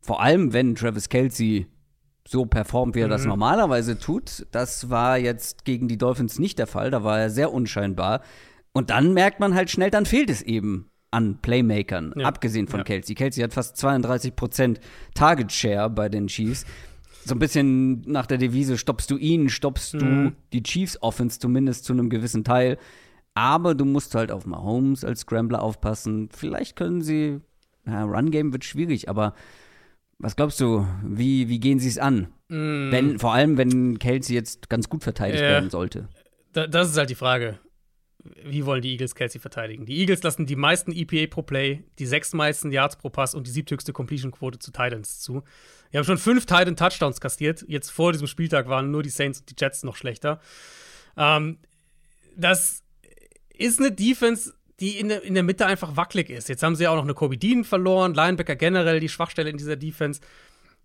Vor allem, wenn Travis Kelsey so performt, wie er mhm. das normalerweise tut. Das war jetzt gegen die Dolphins nicht der Fall. Da war er sehr unscheinbar. Und dann merkt man halt schnell, dann fehlt es eben an Playmakern, ja. abgesehen von ja. Kelsey. Kelsey hat fast 32% Target Share bei den Chiefs. So ein bisschen nach der Devise, stoppst du ihn, stoppst mhm. du die Chiefs Offense zumindest zu einem gewissen Teil. Aber du musst halt auf Mahomes als Scrambler aufpassen. Vielleicht können sie, ja, Run Game wird schwierig, aber was glaubst du, wie, wie gehen sie es an? Mm. Wenn, vor allem, wenn Kelsey jetzt ganz gut verteidigt ja. werden sollte. Da, das ist halt die Frage wie wollen die Eagles Kelsey verteidigen? Die Eagles lassen die meisten EPA pro Play, die sechs meisten Yards pro Pass und die siebthöchste Completion-Quote zu Titans zu. Wir haben schon fünf Titan Touchdowns kassiert. Jetzt vor diesem Spieltag waren nur die Saints und die Jets noch schlechter. Ähm, das ist eine Defense, die in der, in der Mitte einfach wackelig ist. Jetzt haben sie auch noch eine Kobe Dean verloren, Linebacker generell die Schwachstelle in dieser Defense.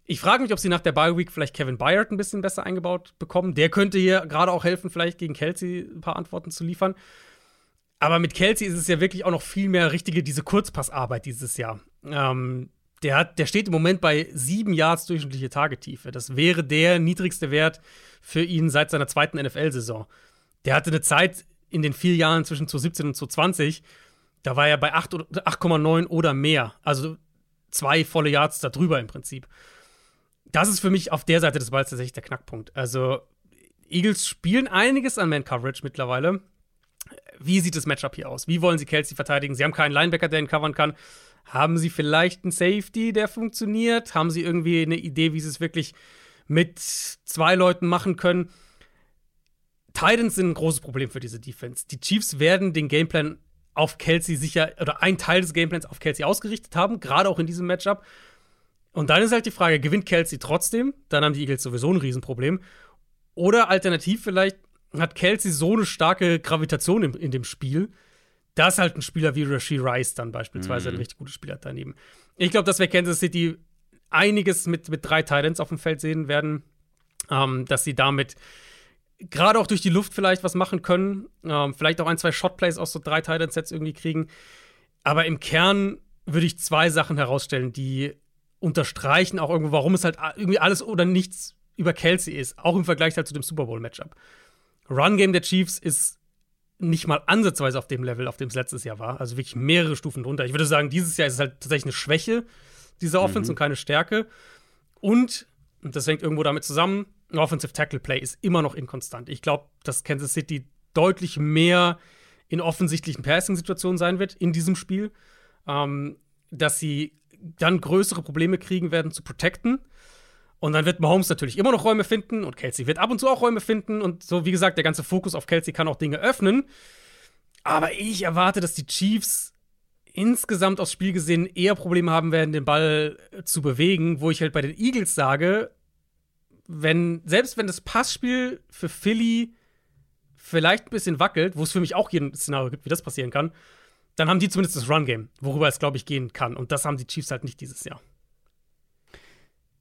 Ich frage mich, ob sie nach der Bye Week vielleicht Kevin Byard ein bisschen besser eingebaut bekommen. Der könnte hier gerade auch helfen, vielleicht gegen Kelsey ein paar Antworten zu liefern. Aber mit Kelsey ist es ja wirklich auch noch viel mehr richtige, diese Kurzpassarbeit dieses Jahr. Ähm, der, hat, der steht im Moment bei sieben Yards durchschnittliche Tagetiefe. Das wäre der niedrigste Wert für ihn seit seiner zweiten NFL-Saison. Der hatte eine Zeit in den vier Jahren zwischen 2017 und 2020, da war er bei 8,9 oder mehr. Also zwei volle Yards darüber im Prinzip. Das ist für mich auf der Seite des Balls tatsächlich der Knackpunkt. Also, Eagles spielen einiges an Man-Coverage mittlerweile wie sieht das Matchup hier aus? Wie wollen sie Kelsey verteidigen? Sie haben keinen Linebacker, der ihn covern kann. Haben sie vielleicht einen Safety, der funktioniert? Haben sie irgendwie eine Idee, wie sie es wirklich mit zwei Leuten machen können? Titans sind ein großes Problem für diese Defense. Die Chiefs werden den Gameplan auf Kelsey sicher, oder einen Teil des Gameplans auf Kelsey ausgerichtet haben, gerade auch in diesem Matchup. Und dann ist halt die Frage, gewinnt Kelsey trotzdem? Dann haben die Eagles sowieso ein Riesenproblem. Oder alternativ vielleicht hat Kelsey so eine starke Gravitation in, in dem Spiel, dass halt ein Spieler wie Rashi Rice dann beispielsweise mhm. ein richtig gutes Spieler daneben. Ich glaube, dass wir Kansas City einiges mit, mit drei Titans auf dem Feld sehen werden, ähm, dass sie damit gerade auch durch die Luft vielleicht was machen können, ähm, vielleicht auch ein, zwei Shotplays aus so drei Titans-Sets irgendwie kriegen. Aber im Kern würde ich zwei Sachen herausstellen, die unterstreichen auch irgendwo, warum es halt irgendwie alles oder nichts über Kelsey ist, auch im Vergleich halt zu dem Super Bowl-Matchup. Run-Game der Chiefs ist nicht mal ansatzweise auf dem Level, auf dem es letztes Jahr war. Also wirklich mehrere Stufen drunter. Ich würde sagen, dieses Jahr ist es halt tatsächlich eine Schwäche dieser Offense mhm. und keine Stärke. Und, und das hängt irgendwo damit zusammen, ein Offensive Tackle Play ist immer noch inkonstant. Ich glaube, dass Kansas City deutlich mehr in offensichtlichen Passing-Situationen sein wird in diesem Spiel. Ähm, dass sie dann größere Probleme kriegen werden zu protecten. Und dann wird Mahomes natürlich immer noch Räume finden und Kelsey wird ab und zu auch Räume finden. Und so, wie gesagt, der ganze Fokus auf Kelsey kann auch Dinge öffnen. Aber ich erwarte, dass die Chiefs insgesamt aufs Spiel gesehen eher Probleme haben werden, den Ball zu bewegen, wo ich halt bei den Eagles sage, wenn, selbst wenn das Passspiel für Philly vielleicht ein bisschen wackelt, wo es für mich auch jeden Szenario gibt, wie das passieren kann, dann haben die zumindest das Run-Game, worüber es, glaube ich, gehen kann. Und das haben die Chiefs halt nicht dieses Jahr.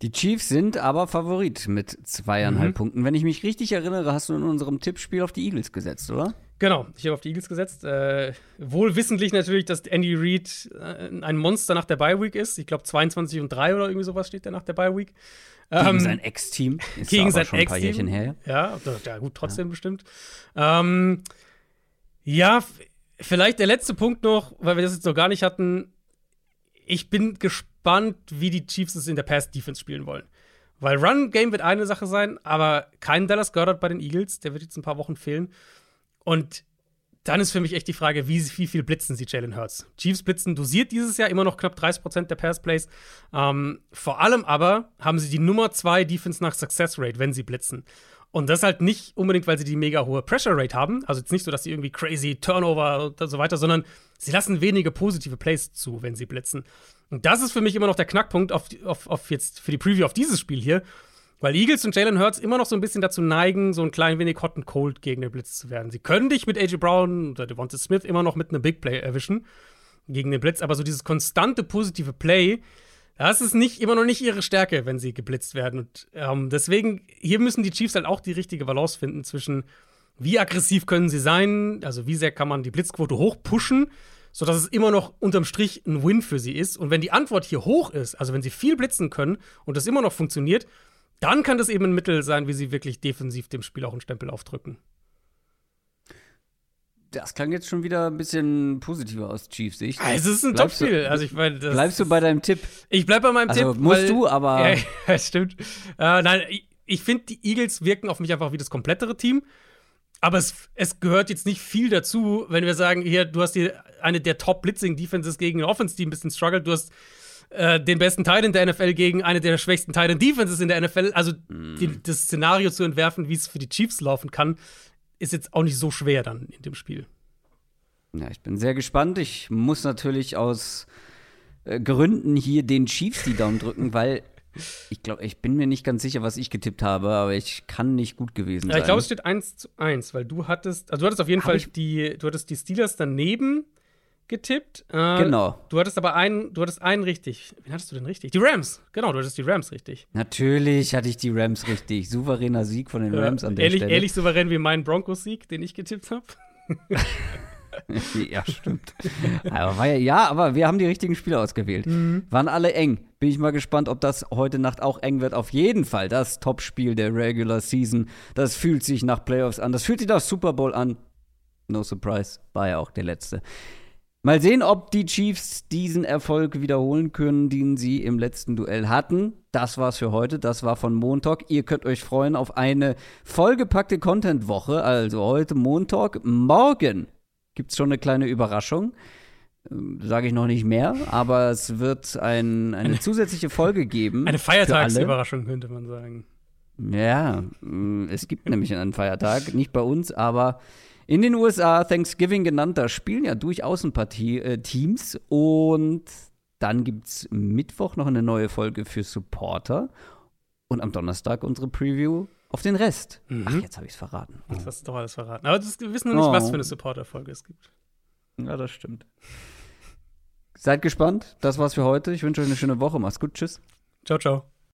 Die Chiefs sind aber Favorit mit zweieinhalb mhm. Punkten. Wenn ich mich richtig erinnere, hast du in unserem Tippspiel auf die Eagles gesetzt, oder? Genau, ich habe auf die Eagles gesetzt. Äh, wohl wissentlich natürlich, dass Andy Reid äh, ein Monster nach der Bye Week ist. Ich glaube 22 und 3 oder irgendwie sowas steht der nach der Bye Week. Gegen ähm, sein Ex-Team. Gegen sein Ex-Team. Ja, ja, gut, trotzdem ja. bestimmt. Ähm, ja, vielleicht der letzte Punkt noch, weil wir das jetzt noch gar nicht hatten. Ich bin gespannt, wie die Chiefs es in der Pass-Defense spielen wollen. Weil Run-Game wird eine Sache sein, aber kein Dallas Goddard bei den Eagles, der wird jetzt ein paar Wochen fehlen. Und dann ist für mich echt die Frage, wie, wie viel blitzen sie Jalen Hurts? Chiefs blitzen dosiert dieses Jahr immer noch knapp 30% der Passplays. Ähm, vor allem aber haben sie die Nummer zwei Defense nach Success Rate, wenn sie blitzen. Und das halt nicht unbedingt, weil sie die mega hohe Pressure Rate haben. Also jetzt nicht so, dass sie irgendwie crazy Turnover und so weiter, sondern sie lassen wenige positive Plays zu, wenn sie blitzen. Und das ist für mich immer noch der Knackpunkt auf, auf, auf jetzt für die Preview auf dieses Spiel hier. Weil Eagles und Jalen Hurts immer noch so ein bisschen dazu neigen, so ein klein wenig hot and cold gegen den Blitz zu werden. Sie können dich mit AJ Brown oder Devonta Smith immer noch mit einem Big Play erwischen gegen den Blitz, aber so dieses konstante positive Play, das ist nicht immer noch nicht ihre Stärke, wenn sie geblitzt werden. Und ähm, deswegen, hier müssen die Chiefs halt auch die richtige Balance finden zwischen, wie aggressiv können sie sein, also wie sehr kann man die Blitzquote hochpushen, sodass es immer noch unterm Strich ein Win für sie ist. Und wenn die Antwort hier hoch ist, also wenn sie viel blitzen können und das immer noch funktioniert, dann kann das eben ein Mittel sein, wie sie wirklich defensiv dem Spiel auch einen Stempel aufdrücken. Das klang jetzt schon wieder ein bisschen positiver aus Chiefs Sicht. Also, es ist ein Topspiel. Also ich meine, bleibst du bei deinem Tipp? Ich bleib bei meinem also, Tipp. Musst weil, du, aber. [laughs] Ja, stimmt. Äh, nein, ich, ich finde, die Eagles wirken auf mich einfach wie das komplettere Team. Aber es, es gehört jetzt nicht viel dazu, wenn wir sagen, hier, du hast hier eine der Top-Blitzing-Defenses gegen ein Offense-Team ein bisschen struggled. Du hast äh, den besten Teil in der NFL gegen eine der schwächsten Teile in Defenses in der NFL. Also mm. die, das Szenario zu entwerfen, wie es für die Chiefs laufen kann, ist jetzt auch nicht so schwer dann in dem Spiel. Ja, ich bin sehr gespannt. Ich muss natürlich aus äh, Gründen hier den Chiefs die Daumen drücken, [laughs] weil ich glaube, ich bin mir nicht ganz sicher, was ich getippt habe, aber ich kann nicht gut gewesen sein. Ja, ich glaube, es steht 1 zu 1, weil du hattest, also du hattest auf jeden Hab Fall die, du hattest die Steelers daneben getippt. Äh, genau. Du hattest aber einen, du hattest einen richtig. Wen hattest du denn richtig? Die Rams. Genau, du hattest die Rams richtig. Natürlich hatte ich die Rams richtig. Souveräner Sieg von den Rams an der ähnlich, Stelle. Ähnlich souverän wie mein Broncos-Sieg, den ich getippt habe. [laughs] ja, stimmt. aber ja, ja, aber wir haben die richtigen Spieler ausgewählt. Mhm. Waren alle eng. Bin ich mal gespannt, ob das heute Nacht auch eng wird. Auf jeden Fall das Topspiel der Regular Season. Das fühlt sich nach Playoffs an. Das fühlt sich nach Super Bowl an. No surprise, war ja auch der letzte. Mal sehen, ob die Chiefs diesen Erfolg wiederholen können, den sie im letzten Duell hatten. Das war's für heute. Das war von Montag. Ihr könnt euch freuen auf eine vollgepackte Content-Woche. Also heute Montag. Morgen gibt's schon eine kleine Überraschung. Ähm, Sage ich noch nicht mehr, aber es wird ein, eine zusätzliche Folge geben. Eine Feiertagsüberraschung könnte man sagen. Ja, mm, es gibt nämlich einen Feiertag, nicht bei uns, aber in den USA, Thanksgiving genannt, da spielen ja durchaus ein paar äh, Teams. Und dann gibt es Mittwoch noch eine neue Folge für Supporter. Und am Donnerstag unsere Preview auf den Rest. Mhm. Ach, jetzt habe ich es verraten. Das hast du doch alles verraten. Aber das, wir wissen noch nicht, Oh. was für eine Supporter-Folge es gibt. Ja, das stimmt. Seid gespannt. Das war's für heute. Ich wünsche euch eine schöne Woche. Macht's gut. Tschüss. Ciao, ciao.